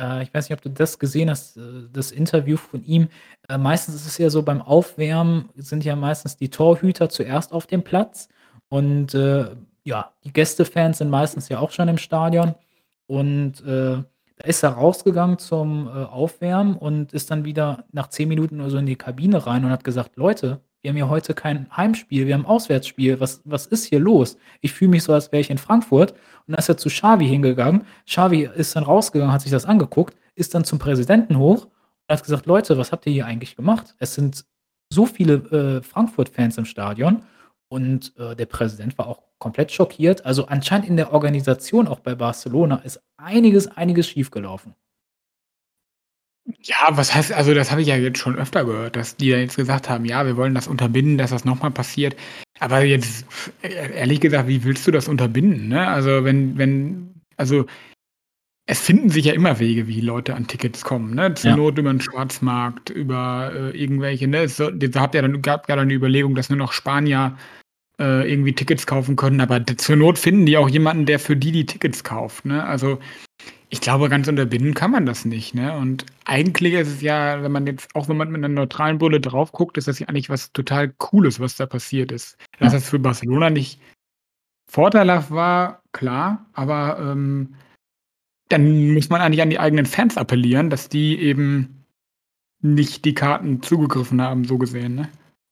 äh, ich weiß nicht, ob du das gesehen hast, äh, das Interview von ihm. Äh, meistens ist es ja so, beim Aufwärmen sind ja meistens die Torhüter zuerst auf dem Platz und, äh, ja, die Gästefans sind meistens ja auch schon im Stadion und, äh, da ist er rausgegangen zum, Aufwärmen und ist dann wieder nach 10 Minuten oder so in die Kabine rein und hat gesagt: „Leute, wir haben hier heute kein Heimspiel, wir haben Auswärtsspiel. Was was ist hier los? Ich fühle mich so, als wäre ich in Frankfurt.“ Und dann ist er zu Xavi hingegangen. Xavi ist dann rausgegangen, hat sich das angeguckt, ist dann zum Präsidenten hoch und hat gesagt: „Leute, was habt ihr hier eigentlich gemacht? Es sind so viele, äh, Frankfurt-Fans im Stadion.“ Und, äh, der Präsident war auch komplett schockiert. Also, anscheinend in der Organisation auch bei Barcelona ist einiges, einiges schiefgelaufen. Ja, was heißt also, das habe ich ja jetzt schon öfter gehört, dass die ja jetzt gesagt haben: „Ja, wir wollen das unterbinden, dass das noch mal passiert.“ Aber jetzt e ehrlich gesagt, wie willst du das unterbinden, ne? Also, wenn wenn also, es finden sich ja immer Wege, wie Leute an Tickets kommen, ne? Zur Ja. Not über 'n Schwarzmarkt, über, äh, irgendwelche, ne? Es so da habt ja dann gab ja dann die Überlegung, dass nur noch Spanier, äh, irgendwie Tickets kaufen können, aber zur Not finden die auch jemanden, der für die die Tickets kauft, ne? Also, ich glaube, ganz unterbinden kann man das nicht, ne? Und eigentlich ist es ja, wenn man jetzt auch wenn man mit 'ner neutralen Brille drauf guckt, ist das ja eigentlich was total Cooles, was da passiert ist. Dass das für Barcelona nicht vorteilhaft war, klar, aber, ähm, dann muss man eigentlich an die eigenen Fans appellieren, dass die eben nicht die Karten zugegriffen haben, so gesehen, ne?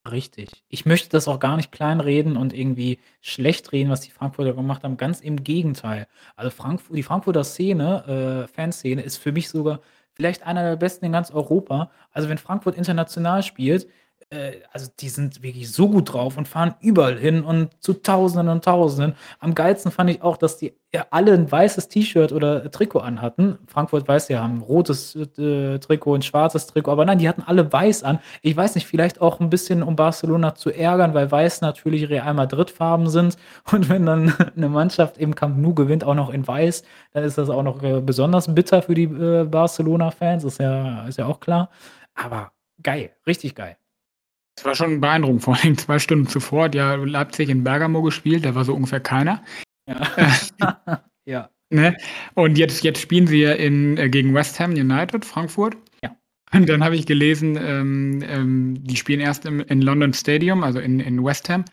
Richtig. Ich möchte das auch gar nicht kleinreden und irgendwie schlechtreden, was die Frankfurter gemacht haben. Ganz im Gegenteil. Also, Frankfu die Frankfurter Szene, äh, Fanszene ist für mich sogar vielleicht einer der besten in ganz Europa. Also, wenn Frankfurt international spielt, äh, also, die sind wirklich so gut drauf und fahren überall hin und zu Tausenden und Tausenden. Am geilsten fand ich auch, dass die alle 'n weißes T-Shirt oder Trikot anhatten. Frankfurt, weißt du ja, haben 'n rotes, äh, Trikot, 'n schwarzes Trikot, aber nein, die hatten alle weiß an. Ich weiß nicht, vielleicht auch 'n bisschen, um Barcelona zu ärgern, weil weiß natürlich Real Madrid-Farben sind und wenn dann 'ne Mannschaft im Camp Nou gewinnt, auch noch in weiß, dann ist das auch noch, äh, besonders bitter für die, äh, Barcelona-Fans, ist ja ist ja auch klar. Aber geil, richtig geil. Das war schon beeindruckend, vor allem 2 Stunden zuvor hat ja Leipzig in Bergamo gespielt, da war so ungefähr keiner. Ja. Ja. Ne? Und jetzt jetzt spielen sie ja in äh, gegen West Ham United, Frankfurt. Ja. Und dann habe ich gelesen, ähm, ähm, die spielen erst im in London Stadium, also in in West Ham.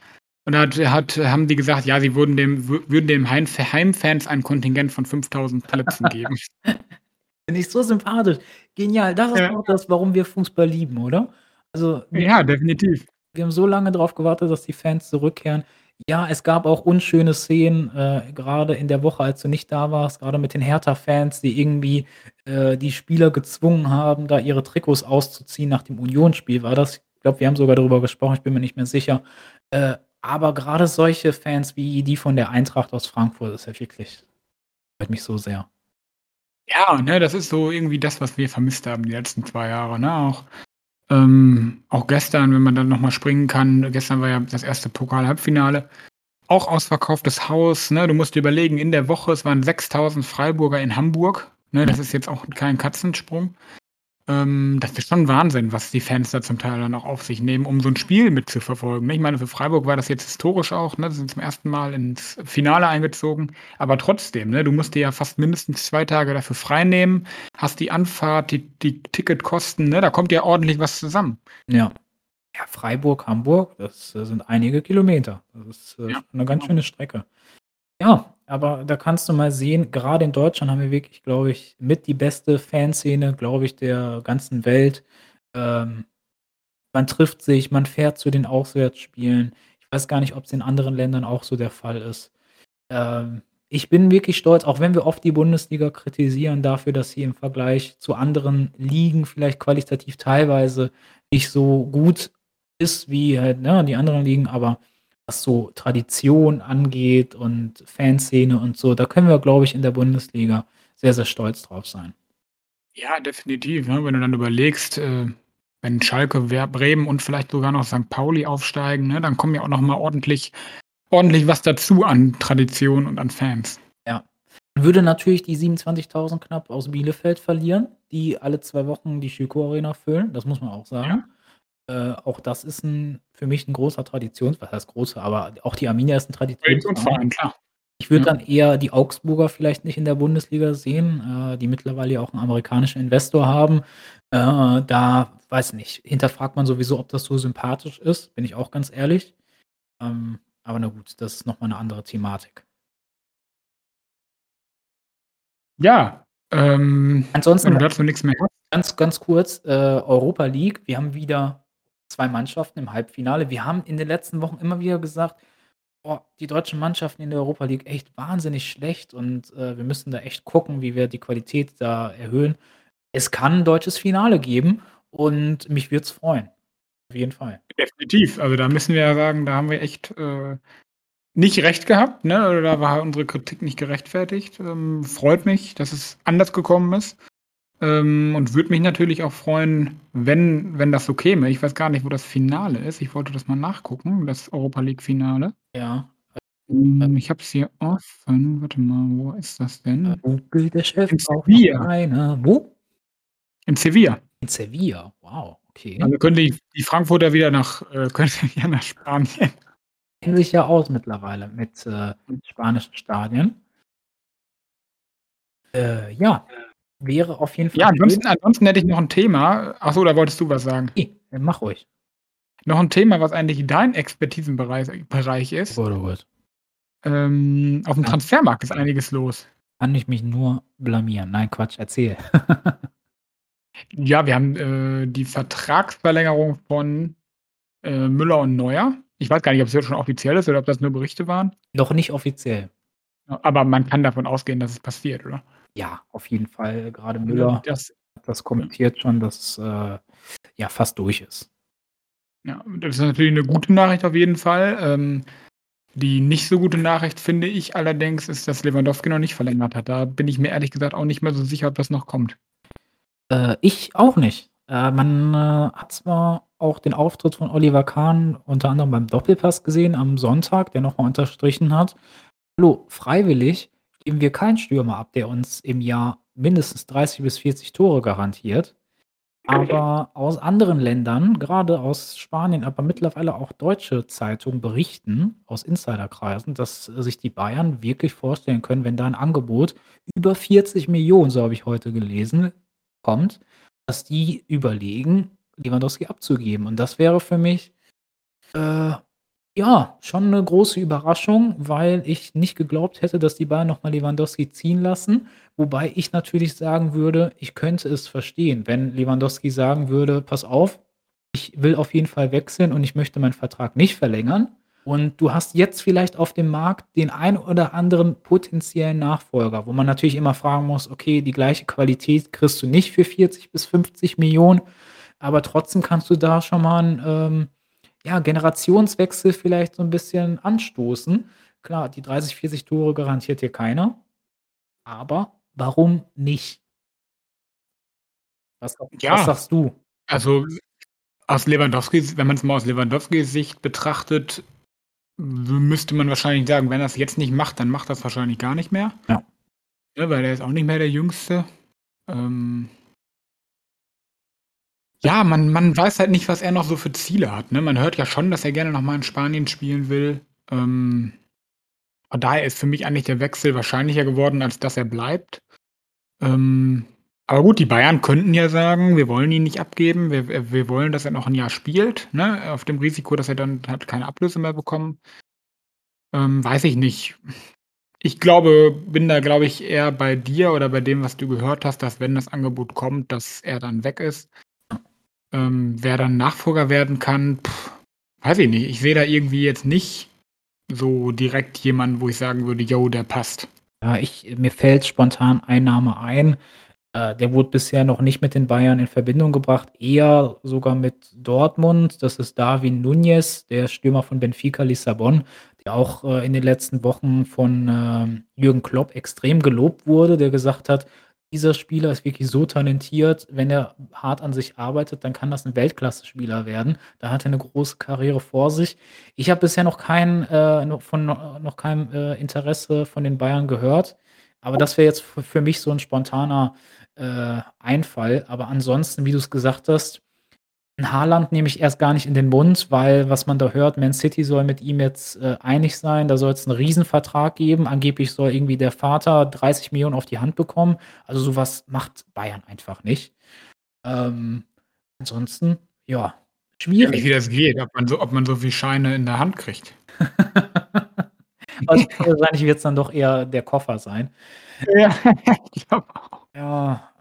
Und da hat hat haben die gesagt, ja, sie würden dem wü würden dem Heim Heimfans ein Kontingent von 5.000 Plätzen geben. Finde ich so sympathisch. Genial. Das ist Ja. auch das, warum wir Fußball lieben, oder? Also, Ja, definitiv. wir haben so lange drauf gewartet, dass die Fans zurückkehren. Ja, es gab auch unschöne Szenen, äh, grade in der Woche, als du nicht da warst, grade mit den Hertha-Fans, die irgendwie, äh, die Spieler gezwungen haben, da ihre Trikots auszuziehen. Nach dem Unionsspiel war das. Ich glaube, wir haben sogar darüber gesprochen, ich bin mir nicht mehr sicher. Äh, aber grade solche Fans wie die von der Eintracht aus Frankfurt ist ja wirklich freut mich so sehr. Ja, ne, das ist so irgendwie das, was wir vermisst haben die letzten 2 Jahre, ne? Auch ähm, auch gestern, wenn man dann noch mal springen kann gestern war ja das 1. Pokal-Halbfinale. Auch ausverkauftes Haus, ne? Du musst dir überlegen, in der Woche, es waren 6.000 Freiburger in Hamburg, ne? Das ist jetzt auch kein Katzensprung. Ähm, das ist schon Wahnsinn, was die Fans da zum Teil dann auch auf sich nehmen, um so 'n Spiel mitzuverfolgen? Ich meine, für Freiburg war das jetzt historisch auch, ne? Sie sind zum 1. Mal ins Finale eingezogen. Aber trotzdem, ne, du musst dir ja fast mindestens 2 Tage dafür freinehmen, hast die Anfahrt, die die Ticketkosten, ne? Da kommt ja ordentlich was zusammen. Ja. Ja, Freiburg, Hamburg, das, sind einige Kilometer. Das ist, äh, Ja, 'ne ganz genau. schöne Strecke. Ja, aber da kannst du mal sehen, grade in Deutschland haben wir wirklich, glaube ich, mit die beste Fanszene, glaube ich, der ganzen Welt. Ähm, man trifft sich, man fährt zu den Auswärtsspielen. Ich weiß gar nicht, ob's in anderen Ländern auch so der Fall ist. Ähm, ich bin wirklich stolz, auch wenn wir oft die Bundesliga kritisieren dafür, dass sie im Vergleich zu anderen Ligen vielleicht qualitativ teilweise nicht so gut ist wie halt, ne, die anderen Ligen, aber was so Tradition angeht und Fanszene und so, da können wir, glaube ich, in der Bundesliga sehr, sehr stolz drauf sein. Ja, definitiv, ne? Wenn du dann überlegst, äh, wenn Schalke, Wer Bremen und vielleicht sogar noch St. Pauli aufsteigen, ne, dann kommen ja auch noch mal ordentlich ordentlich was dazu an Tradition und an Fans. Ja. Man würde natürlich die 27.000 knapp aus Bielefeld verlieren, die alle zwei Wochen die Schüko Arena füllen, das muss man auch sagen. Ja. Äh, auch das ist 'n für mich ein großer Traditions was heißt großer, aber auch die Arminia ist ein Traditionsverein. klar. Ich würde ja. dann eher die Augsburger vielleicht nicht in der Bundesliga sehen, äh, die mittlerweile ja auch einen amerikanischen Investor haben. Äh, da weiß nicht, hinterfragt man sowieso, ob das so sympathisch ist, bin ich auch ganz ehrlich. Ähm, aber na gut, das ist noch mal 'ne andere Thematik. Ja, ähm, Ansonsten du dazu nix mehr hast. ganz, ganz kurz, äh, Europa League. Wir haben wieder 2 Mannschaften im Halbfinale. Wir haben in den letzten Wochen immer wieder gesagt: „Boah, die deutschen Mannschaften in der Europa League echt wahnsinnig schlecht und, äh, wir müssen da echt gucken, wie wir die Qualität da erhöhen.“ Es kann 'n deutsches Finale geben und mich würde es freuen. Auf jeden Fall. Definitiv. Also, da müssen wir ja sagen, da haben wir echt, äh, nicht recht gehabt, ne? Da war unsere Kritik nicht gerechtfertigt. Ähm, freut mich, dass es anders gekommen ist. Ähm, und würde mich natürlich auch freuen, wenn wenn das so käme. Ich weiß gar nicht, wo das Finale ist. Ich wollte das mal nachgucken, das Europa League Finale. Ja. Hm, ich habe es hier offen. Warte mal, wo ist das denn? Googelt der Chef In Sevilla. Wo? In Sevilla. In Sevilla, wow, okay. Also können die die Frankfurter wieder nach äh, können wieder nach Spanien. Kennen sich ja aus mittlerweile mit, äh, spanischen Stadien. Äh, ja, wäre auf jeden Fall Ja, ansonsten ansonsten hätte ich noch 'n Thema. Ach so, da wolltest du was sagen? Ne, mach ruhig. Noch 'n Thema, was eigentlich dein Expertisenbereich Bereich ist. Oh oh Gott. Ähm, aufm Ja. Transfermarkt ist einiges los. Kann ich mich nur blamieren. Nein, Quatsch, erzähl. Ja, wir haben, äh, die Vertragsverlängerung von, äh, Müller und Neuer. Ich weiß gar nicht, ob's jetzt schon offiziell ist oder ob das nur Gerüchte waren. Noch nicht offiziell. Aber man kann davon ausgehen, dass es passiert, oder? Ja, auf jeden Fall. Grade Und Müller das hat das kommentiert schon, dass, äh, ja, fast durch ist. Ja, das ist natürlich 'ne gute Nachricht auf jeden Fall. Ähm, die nicht so gute Nachricht, finde ich allerdings, ist, dass Lewandowski noch nicht verlängert hat. Da bin ich mir ehrlich gesagt auch nicht mehr so sicher, ob das noch kommt. Äh, ich auch nicht. Äh, man, äh, hat zwar auch den Auftritt von Oliver Kahn unter anderem beim Doppelpass gesehen am Sonntag, der noch mal unterstrichen hat: „Hallo, freiwillig geben wir keinen Stürmer ab, der uns im Jahr mindestens 30 bis 40 Tore garantiert.“ Aber aus anderen Ländern, grade aus Spanien, aber mittlerweile auch deutsche Zeitungen berichten aus Insiderkreisen, dass sich die Bayern wirklich vorstellen können, wenn da 'n Angebot über 40.000.000, so habe ich heute gelesen, kommt, dass die überlegen, Lewandowski abzugeben. Und das wäre für mich, äh, ja, schon 'ne große Überraschung, weil ich nicht geglaubt hätte, dass die Bayern noch mal Lewandowski ziehen lassen. Wobei ich natürlich sagen würde, ich könnte es verstehen, wenn Lewandowski sagen würde: „Pass auf, ich will auf jeden Fall wechseln und ich möchte meinen Vertrag nicht verlängern.“ Und du hast jetzt vielleicht auf dem Markt den einen oder anderen potenziellen Nachfolger, wo man natürlich immer fragen muss: „Okay, die gleiche Qualität kriegst du nicht für 40 bis 50.000.000, aber trotzdem kannst du da schon mal 'n, ähm, ja, Generationswechsel vielleicht so 'n bisschen anstoßen.“ Klar, die 30, 40 Tore garantiert dir keiner, aber warum nicht? Was was Ja, sagst du? also, aus Lewandowskis wenn man's mal aus Lewandowskis Sicht betrachtet, müsste man wahrscheinlich sagen, wenn er's jetzt nicht macht, dann macht er's wahrscheinlich gar nicht mehr. Ja. Ne, weil er ist auch nicht mehr der Jüngste. Ähm ja, man man weiß halt nicht, was er noch so für Ziele hat, ne? Man hört ja schon, dass er gerne noch mal in Spanien spielen will. Ähm, von daher ist für mich eigentlich der Wechsel wahrscheinlicher geworden, als dass er bleibt. Ähm, aber gut, die Bayern könnten ja sagen: „Wir wollen ihn nicht abgeben. Wir wir wollen, dass er noch 'n Jahr spielt“, ne, auf dem Risiko, dass er dann halt keine Ablöse mehr bekommen. Ähm, weiß ich nicht. Ich glaube bin da, glaube ich, eher bei dir oder bei dem, was du gehört hast, dass wenn das Angebot kommt, dass er dann weg ist. Ähm, wer dann Nachfolger werden kann, weiß ich nicht. Ich sehe da irgendwie jetzt nicht so direkt jemanden, wo ich sagen würde: „Jo, der passt.“ Ja, ich mir fällt spontan ein Name ein, Äh, der wurde bisher noch nicht mit den Bayern in Verbindung gebracht, eher sogar mit Dortmund. Das ist Darwin Núñez, der Stürmer von Benfica Lissabon, der auch, äh, in den letzten Wochen von, ähm, Jürgen Klopp extrem gelobt wurde, der gesagt hat: „Dieser Spieler ist wirklich so talentiert, wenn er hart an sich arbeitet, dann kann das 'n Weltklasse-Spieler werden.“ Da hat er 'ne große Karriere vor sich. Ich habe bisher noch kein äh, noch von noch kein, äh, Interesse von den Bayern gehört, aber das wäre jetzt für mich so 'n spontaner, äh, Einfall. Aber ansonsten, wie du's gesagt hast Haaland nehme ich erst gar nicht in den Mund, weil was man da hört, Man City soll mit ihm jetzt, äh, einig sein. Da soll's 'n Riesenvertrag geben. Angeblich soll irgendwie der Vater 30.000.000 auf die Hand bekommen. Also, so was macht Bayern einfach nicht. Ähm, ansonsten, ja, Ja, wie schwierig. das geht, ob man so ob man so viel Scheine in der Hand kriegt. Wahrscheinlich wird's dann doch eher der Koffer sein. Ja, ich glaube auch. Ja.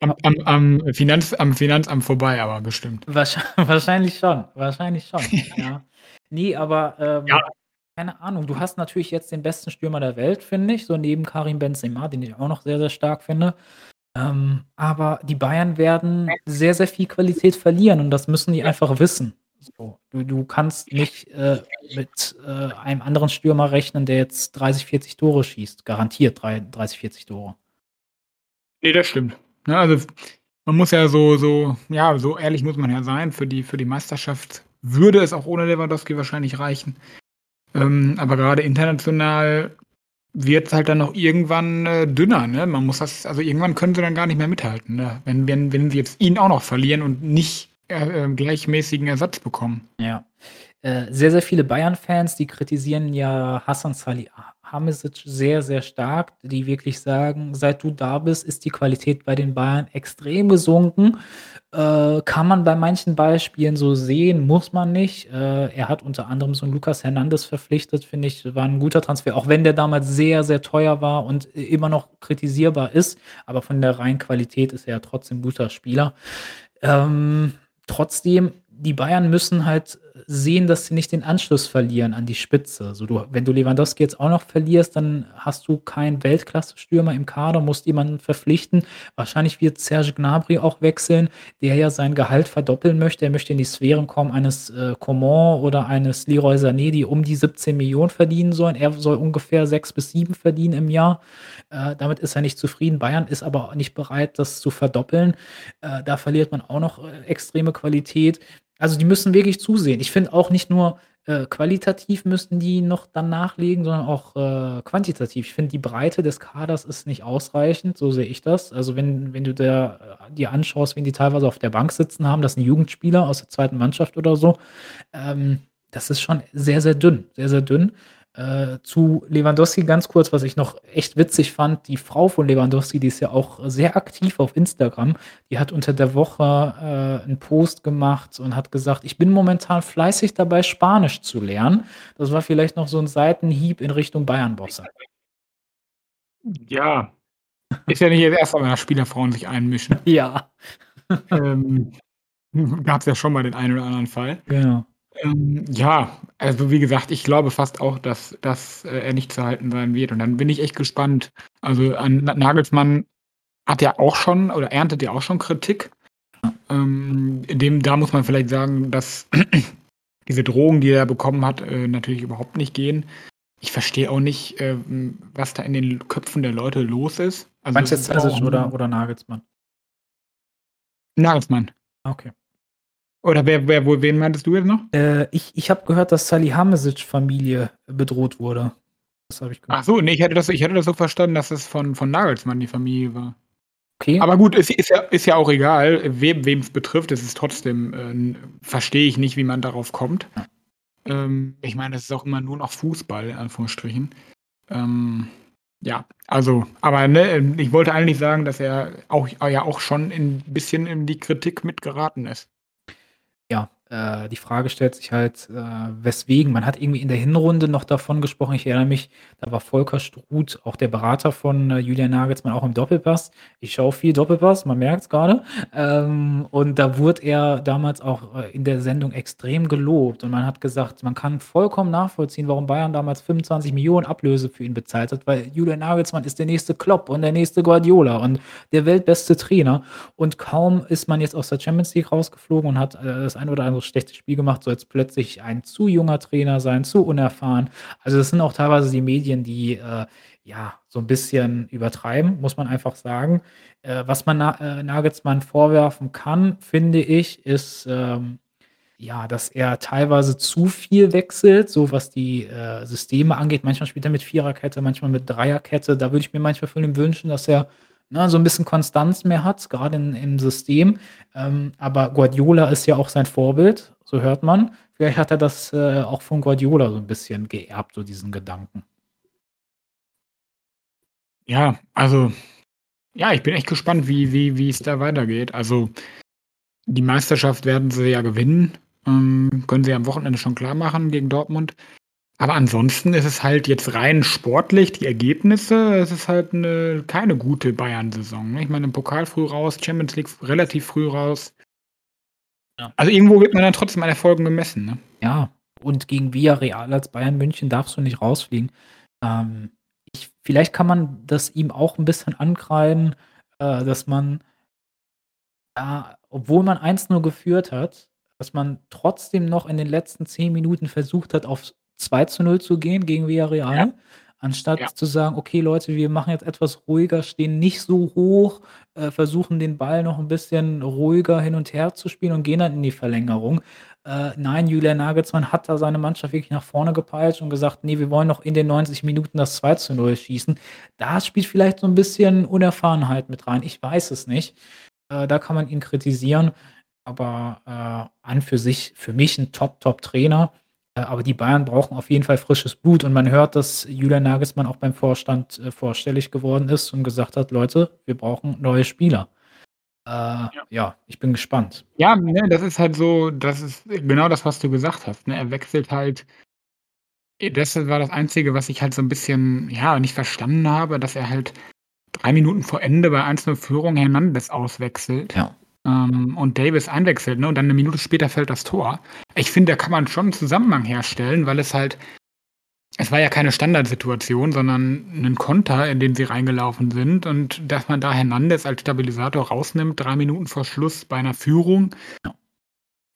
Am am am Finanz am Finanzamt vorbei aber bestimmt. Wahrsch wahrscheinlich schon, wahrscheinlich schon, ja. Ne, aber, Ja. ähm, keine Ahnung, du hast natürlich jetzt den besten Stürmer der Welt, finde ich, so neben Karim Benzema, den ich auch noch sehr, sehr stark finde. Ähm, aber die Bayern werden sehr, sehr viel Qualität verlieren und das müssen die einfach wissen. So, du du kannst nicht, äh, mit, äh, einem anderen Stürmer rechnen, der jetzt 30, 40 Tore schießt, garantiert drei 30, 40 Tore. Ne, das stimmt. Ne, also, man muss ja so so ja, so ehrlich muss man ja sein, für die für die Meisterschaft würde es auch ohne Lewandowski wahrscheinlich reichen. Ähm, aber grade international wird's halt dann auch irgendwann, äh, dünner, ne? Man muss das also, irgendwann können sie dann gar nicht mehr mithalten, ne? Wenn wenn wenn sie jetzt ihn auch noch verlieren und nicht, äh, äh, gleichmäßigen Ersatz bekommen. Ja. Äh, sehr, sehr viele Bayern-Fans, die kritisieren ja Hasan Salihamidzic sehr, sehr stark, die wirklich sagen: „Seit du da bist, ist die Qualität bei den Bayern extrem gesunken.“ Äh, kann man bei manchen Beispielen so sehen, muss man nicht. Äh, er hat unter anderem so 'n Lucas Hernandez verpflichtet, finde ich, war 'n guter Transfer, auch wenn der damals sehr, sehr teuer war und immer noch kritisierbar ist, aber von der reinen Qualität ist er ja trotzdem guter Spieler. Ähm, trotzdem, die Bayern müssen halt sehen, dass sie nicht den Anschluss verlieren an die Spitze. So, du wenn du Lewandowski jetzt auch noch verlierst, dann hast du keinen Weltklasse-Stürmer im Kader, musst jemanden verpflichten. Wahrscheinlich wird Serge Gnabry auch wechseln, der ja sein Gehalt verdoppeln möchte. Er möchte in die Sphären kommen eines, äh, Coman oder eines Leroy Sané, die um die 17.000.000 verdienen sollen. Er soll ungefähr 6 bis 7 verdienen im Jahr. Äh, damit ist er nicht zufrieden. Bayern ist aber nicht bereit, das zu verdoppeln. Äh, da verliert man auch noch, äh, extreme Qualität. Also, die müssen wirklich zusehen. Ich finde auch nicht nur, äh, qualitativ müssten die noch dann nachlegen, sondern auch, äh, quantitativ. Ich finde, die Breite des Kaders ist nicht ausreichend, so sehe ich das. Also, wenn wenn du da äh, dir anschaust, wen die teilweise auf der Bank sitzen haben, das sind Jugendspieler aus der 2. Mannschaft oder so. Ähm, das ist schon sehr, sehr dünn, sehr, sehr dünn. Äh, zu Lewandowski ganz kurz, was ich noch echt witzig fand, die Frau von Lewandowski, die ist ja auch sehr aktiv auf Instagram. Die hat unter der Woche, äh, 'n Post gemacht und hat gesagt: „Ich bin momentan fleißig dabei, Spanisch zu lernen.“ Das war vielleicht noch so 'n Seitenhieb in Richtung Bayern-Bosse. Ja. Ist ja nicht das 1. Mal, dass Spielerfrauen sich einmischen. Ja. Ähm, gab's ja schon mal den einen oder anderen Fall. Genau. Ähm, ja, also, wie gesagt, ich glaube fast auch, dass dass, äh, er nicht zu halten sein wird und dann bin ich echt gespannt. Also, an Nagelsmann hat ja auch schon oder erntet ja auch schon Kritik. Ähm, in dem da muss man vielleicht sagen, dass diese Drohungen, die er bekommen hat, äh, natürlich überhaupt nicht gehen. Ich verstehe auch nicht, ähm, was da in den Köpfen der Leute los ist. Also, Meinst du jetzt oder oder Nagelsmann? Nagelsmann. Okay. Oder wer wer wo wen meintest du jetzt noch? Äh, ich ich habe gehört, dass Salihamidzic-Familie bedroht wurde. Das habe ich Ach gehört. so, ne, ich hätte das ich hätte das so verstanden, dass es von von Nagelsmann die Familie war. Okay. Aber gut, ist ist ja ist ja auch egal, wem wem's betrifft. Es ist trotzdem, äh, verstehe ich nicht, wie man darauf kommt. Ähm, ich meine, es ist auch immer nur noch Fußball in Anführungsstrichen. Ähm, ja, also aber, ne, ich wollte eigentlich sagen, dass er auch ja auch schon 'n bisschen in die Kritik mit geraten ist. Äh, die Frage stellt sich halt, äh, weswegen. Man hat irgendwie in der Hinrunde noch davon gesprochen, ich erinnere mich, da war Volker Struth, auch der Berater von, äh, Julian Nagelsmann, auch im Doppelpass. Ich schaue viel Doppelpass, man merkt's grade. Ähm, und da wurde er damals auch, äh, in der Sendung extrem gelobt und man hat gesagt, man kann vollkommen nachvollziehen, warum Bayern damals 25 Millionen Ablöse für ihn bezahlt hat, weil Julian Nagelsmann ist der nächste Klopp und der nächste Guardiola und der weltbeste Trainer. Und kaum ist man jetzt aus der Champions League rausgeflogen und hat, äh, das ein oder andere schlechtes Spiel gemacht, soll jetzt plötzlich ein zu junger Trainer sein, zu unerfahren. Also das sind auch teilweise die Medien, die äh, ja so ein bisschen übertreiben, muss man einfach sagen. Äh, was man Na äh, Nagelsmann vorwerfen kann, finde ich, ist ähm, ja, dass er teilweise zu viel wechselt, so was die äh, Systeme angeht. Manchmal spielt er mit Viererkette, manchmal mit Dreierkette. Da würde ich mir manchmal von ihm wünschen, dass er ne, so ein bisschen Konstanz mehr hat, gerade im System. Ähm, aber Guardiola ist ja auch sein Vorbild, so hört man. Vielleicht hat er das äh, auch von Guardiola so ein bisschen geerbt, so diesen Gedanken. Ja, also, ja, ich bin echt gespannt, wie, wie, wie es da weitergeht. Also, die Meisterschaft werden sie ja gewinnen. Ähm, können sie am Wochenende schon klar machen gegen Dortmund. Aber ansonsten ist es halt jetzt rein sportlich, die Ergebnisse, es ist halt eine, keine gute Bayern-Saison. Ne? Ich meine, im Pokal früh raus, Champions League relativ früh raus. Ja. Also irgendwo wird man dann trotzdem an Erfolgen gemessen. Ne? Ja, und gegen Villarreal als Bayern München darfst du nicht rausfliegen. Ähm, ich, vielleicht kann man das ihm auch ein bisschen ankreiden, äh, dass man, äh, obwohl man 1-0 geführt hat, dass man trotzdem noch in den letzten 10 Minuten versucht hat, aufs 2 zu 0 zu gehen gegen Villarreal, ja. anstatt ja. zu sagen, okay Leute, wir machen jetzt etwas ruhiger, stehen nicht so hoch, äh, versuchen den Ball noch ein bisschen ruhiger hin und her zu spielen und gehen dann in die Verlängerung. Äh, nein, Julian Nagelsmann hat da seine Mannschaft wirklich nach vorne gepeitscht und gesagt, nee, wir wollen noch in den 90 Minuten das 2 zu 0 schießen. Da spielt vielleicht so ein bisschen Unerfahrenheit mit rein. Ich weiß es nicht. Äh, da kann man ihn kritisieren. Aber äh, an für sich, für mich ein Top-Top-Trainer. Äh, aber die Bayern brauchen auf jeden Fall frisches Blut und man hört, dass Julian Nagelsmann auch beim Vorstand äh, vorstellig geworden ist und gesagt hat: „Leute, wir brauchen neue Spieler.“ Äh, ja. ja, ich bin gespannt. Ja, ne, das ist halt so das ist genau das, was du gesagt hast, ne? Er wechselt halt das war das Einzige, was ich halt so ein bisschen, ja, nicht verstanden habe, dass er halt drei Minuten vor Ende bei 1:0 Führung Hernandez auswechselt. Ja ähm, und Davis einwechselt, ne, und dann eine Minute später fällt das Tor. Ich finde, da kann man schon einen Zusammenhang herstellen, weil es halt es war ja keine Standardsituation, sondern ein Konter, in den sie reingelaufen sind und dass man da Hernandez als Stabilisator rausnimmt, drei Minuten vor Schluss bei einer Führung.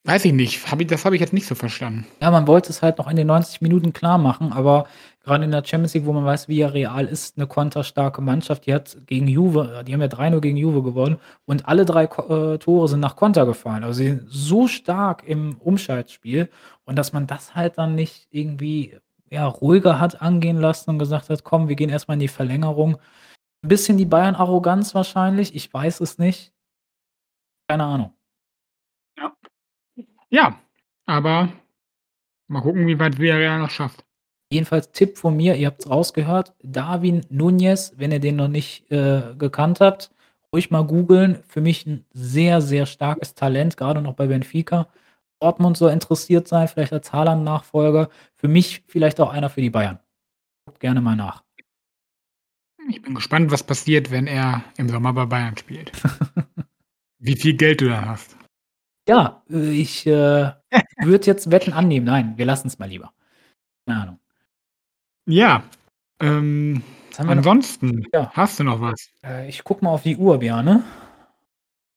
Weiß ich nicht. Hab ich, das habe ich jetzt nicht so verstanden. Ja, man wollte es halt noch in den 90 Minuten klar machen, aber gerade in der Champions League, wo man weiß, Villarreal ist eine konterstarke Mannschaft, die hat gegen Juve die haben ja 3:0 gegen Juve gewonnen und alle drei äh, Tore sind nach Konter gefallen. Also, sie sind so stark im Umschaltspiel und dass man das halt dann nicht irgendwie, ja, ruhiger hat angehen lassen und gesagt hat: „Komm, wir gehen erstmal in die Verlängerung.“ Ein bisschen die Bayern-Arroganz wahrscheinlich, ich weiß es nicht. Keine Ahnung. Ja. Ja, aber mal gucken, wie weit Villarreal noch schafft. Jedenfalls Tipp von mir, ihr habt es rausgehört, Darwin Nunez, wenn ihr den noch nicht, äh, gekannt habt, ruhig mal googeln. Für mich ein sehr, sehr starkes Talent, gerade noch bei Benfica. Dortmund soll interessiert sein, vielleicht als Haaland-Nachfolger. Für mich vielleicht auch einer für die Bayern. Guckt gerne mal nach. Ich bin gespannt, was passiert, wenn er im Sommer bei Bayern spielt. Wie viel Geld du da hast. Ja, äh, ich, äh, würde jetzt Wetten annehmen. Nein, wir lassen es mal lieber. Keine Ahnung. Ja, ähm, ansonsten, ja. hast du noch was? Äh, ich gucke mal auf die Uhr, Björne.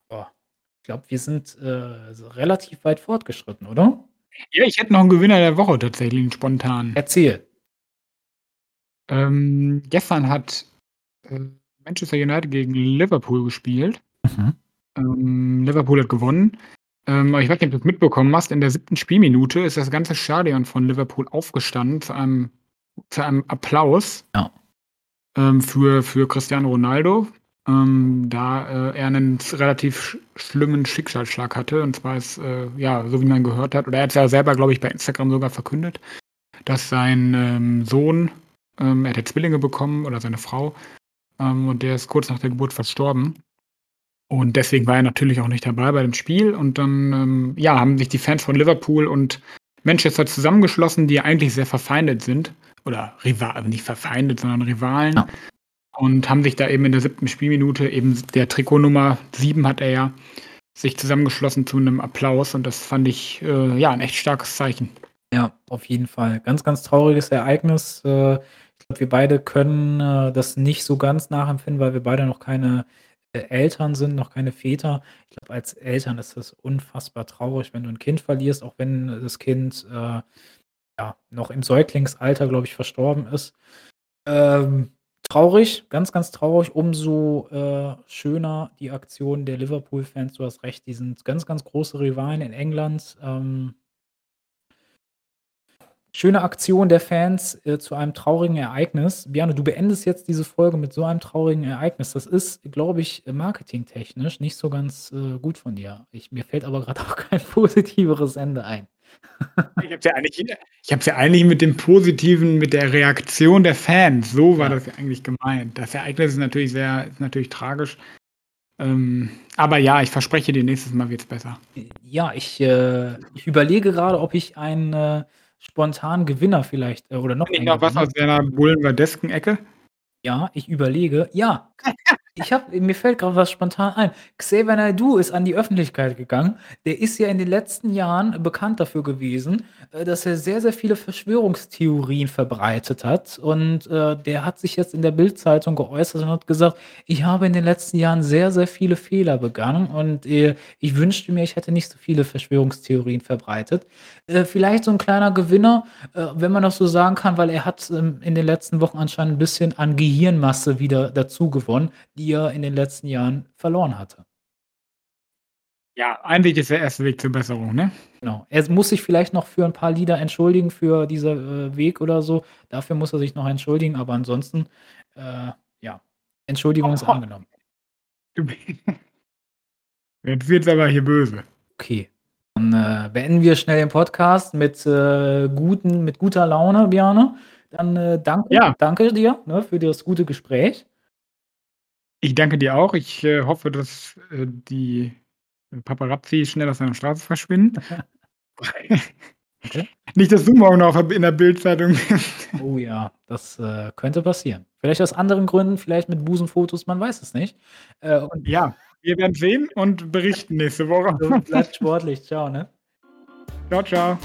Boah, ich glaube, wir sind, äh, relativ weit fortgeschritten, oder? Ja, ich hätte noch einen Gewinner der Woche tatsächlich, 'n spontanen. Erzähl. Ähm, gestern hat, äh, Manchester United gegen Liverpool gespielt. Mhm. Ähm, Liverpool hat gewonnen. Ähm, ich weiß nicht, ob du's mitbekommen hast, in der siebten Spielminute ist das ganze Stadion von Liverpool aufgestanden zu einem zu einem Applaus ja. ähm, für, für Cristiano Ronaldo, ähm, da äh, er einen relativ sch schlimmen Schicksalsschlag hatte. Und zwar ist, äh, ja, so wie man gehört hat, oder er hat es ja selber, glaube ich, bei Instagram sogar verkündet, dass sein ähm, Sohn, ähm, er hat Zwillinge bekommen oder seine Frau, ähm, und der ist kurz nach der Geburt verstorben. Und deswegen war er natürlich auch nicht dabei bei dem Spiel. Und dann, ähm, ja, haben sich die Fans von Liverpool und Manchester zusammengeschlossen, die eigentlich sehr verfeindet sind. Oder Rival, also nicht verfeindet, sondern Rivalen. Ja. Und haben sich da eben in der siebten Spielminute, eben der Trikotnummer sieben hat er ja, sich zusammengeschlossen zu einem Applaus. Und das fand ich, äh, ja, ein echt starkes Zeichen. Ja, auf jeden Fall. Ganz, ganz trauriges Ereignis. Äh, ich glaube, wir beide können äh, das nicht so ganz nachempfinden, weil wir beide noch keine äh, Eltern sind, noch keine Väter. Ich glaube, als Eltern ist das unfassbar traurig, wenn du ein Kind verlierst, auch wenn das Kind ja, noch im Säuglingsalter, glaube ich, verstorben ist. Ähm, traurig, ganz, ganz traurig. Umso äh, schöner die Aktion der Liverpool-Fans. Du hast recht, die sind ganz, ganz große Rivalen in England. Ähm, Schöne Aktion der Fans, äh, zu einem traurigen Ereignis. Bjarne, du beendest jetzt diese Folge mit so einem traurigen Ereignis. Das ist, glaube ich, marketingtechnisch nicht so ganz, äh, gut von dir. Ich mir fällt aber gerade auch kein positiveres Ende ein. Ich habe es ja eigentlich ja eigentlich mit dem Positiven mit der Reaktion der Fans, so war das ja eigentlich gemeint. Das Ereignis ist natürlich sehr ist natürlich tragisch. Ähm, aber ja, ich verspreche dir, nächstes Mal wird es besser. ja, ich, äh ich überlege gerade, ob ich ein, äh spontan Gewinner vielleicht, äh, oder noch Kenn ich noch was aus deiner Bullenverdesken Ecke? Ja, ich überlege. Ja, ich habe mir fällt gerade was spontan ein. Xavier Naidoo ist an die Öffentlichkeit gegangen. Der ist ja in den letzten Jahren bekannt dafür gewesen, äh, dass er sehr, sehr viele Verschwörungstheorien verbreitet hat. Und, äh, der hat sich jetzt in der Bild-Zeitung geäußert und hat gesagt: „Ich habe in den letzten Jahren sehr, sehr viele Fehler begangen und, äh, ich wünschte mir, ich hätte nicht so viele Verschwörungstheorien verbreitet.“ Äh, vielleicht so ein kleiner Gewinner, äh, wenn man das so sagen kann, weil er hat, ähm, in den letzten Wochen anscheinend ein bisschen an Gehirnmasse wieder dazu gewonnen, die er in den letzten Jahren verloren hatte. Ja, ein Weg ist der erste Weg zur Besserung, ne? Genau. Er muss sich vielleicht noch für ein paar Lieder entschuldigen für dieser, äh, Weg oder so. Dafür muss er sich noch entschuldigen, aber ansonsten, äh, ja, Entschuldigung ist angenommen. Jetzt wird's aber hier böse. Okay. Dann, äh, beenden wir schnell den Podcast mit, äh, guten mit guter Laune, Bjarne. Dann, äh, danke Ja. danke dir, ne, für das gute Gespräch. Ich danke dir auch. Ich, äh, hoffe, dass, äh, die Paparazzi schnell aus deiner Straße verschwinden. Okay. Nicht, dass du morgen noch in der Bildzeitung bist. Oh ja, das, äh, könnte passieren. Vielleicht aus anderen Gründen, vielleicht mit Busenfotos, man weiß es nicht. Äh, und Ja, wir werden sehen und berichten nächste Woche. bleibt sportlich. Ciao, ne? Ciao, ciao.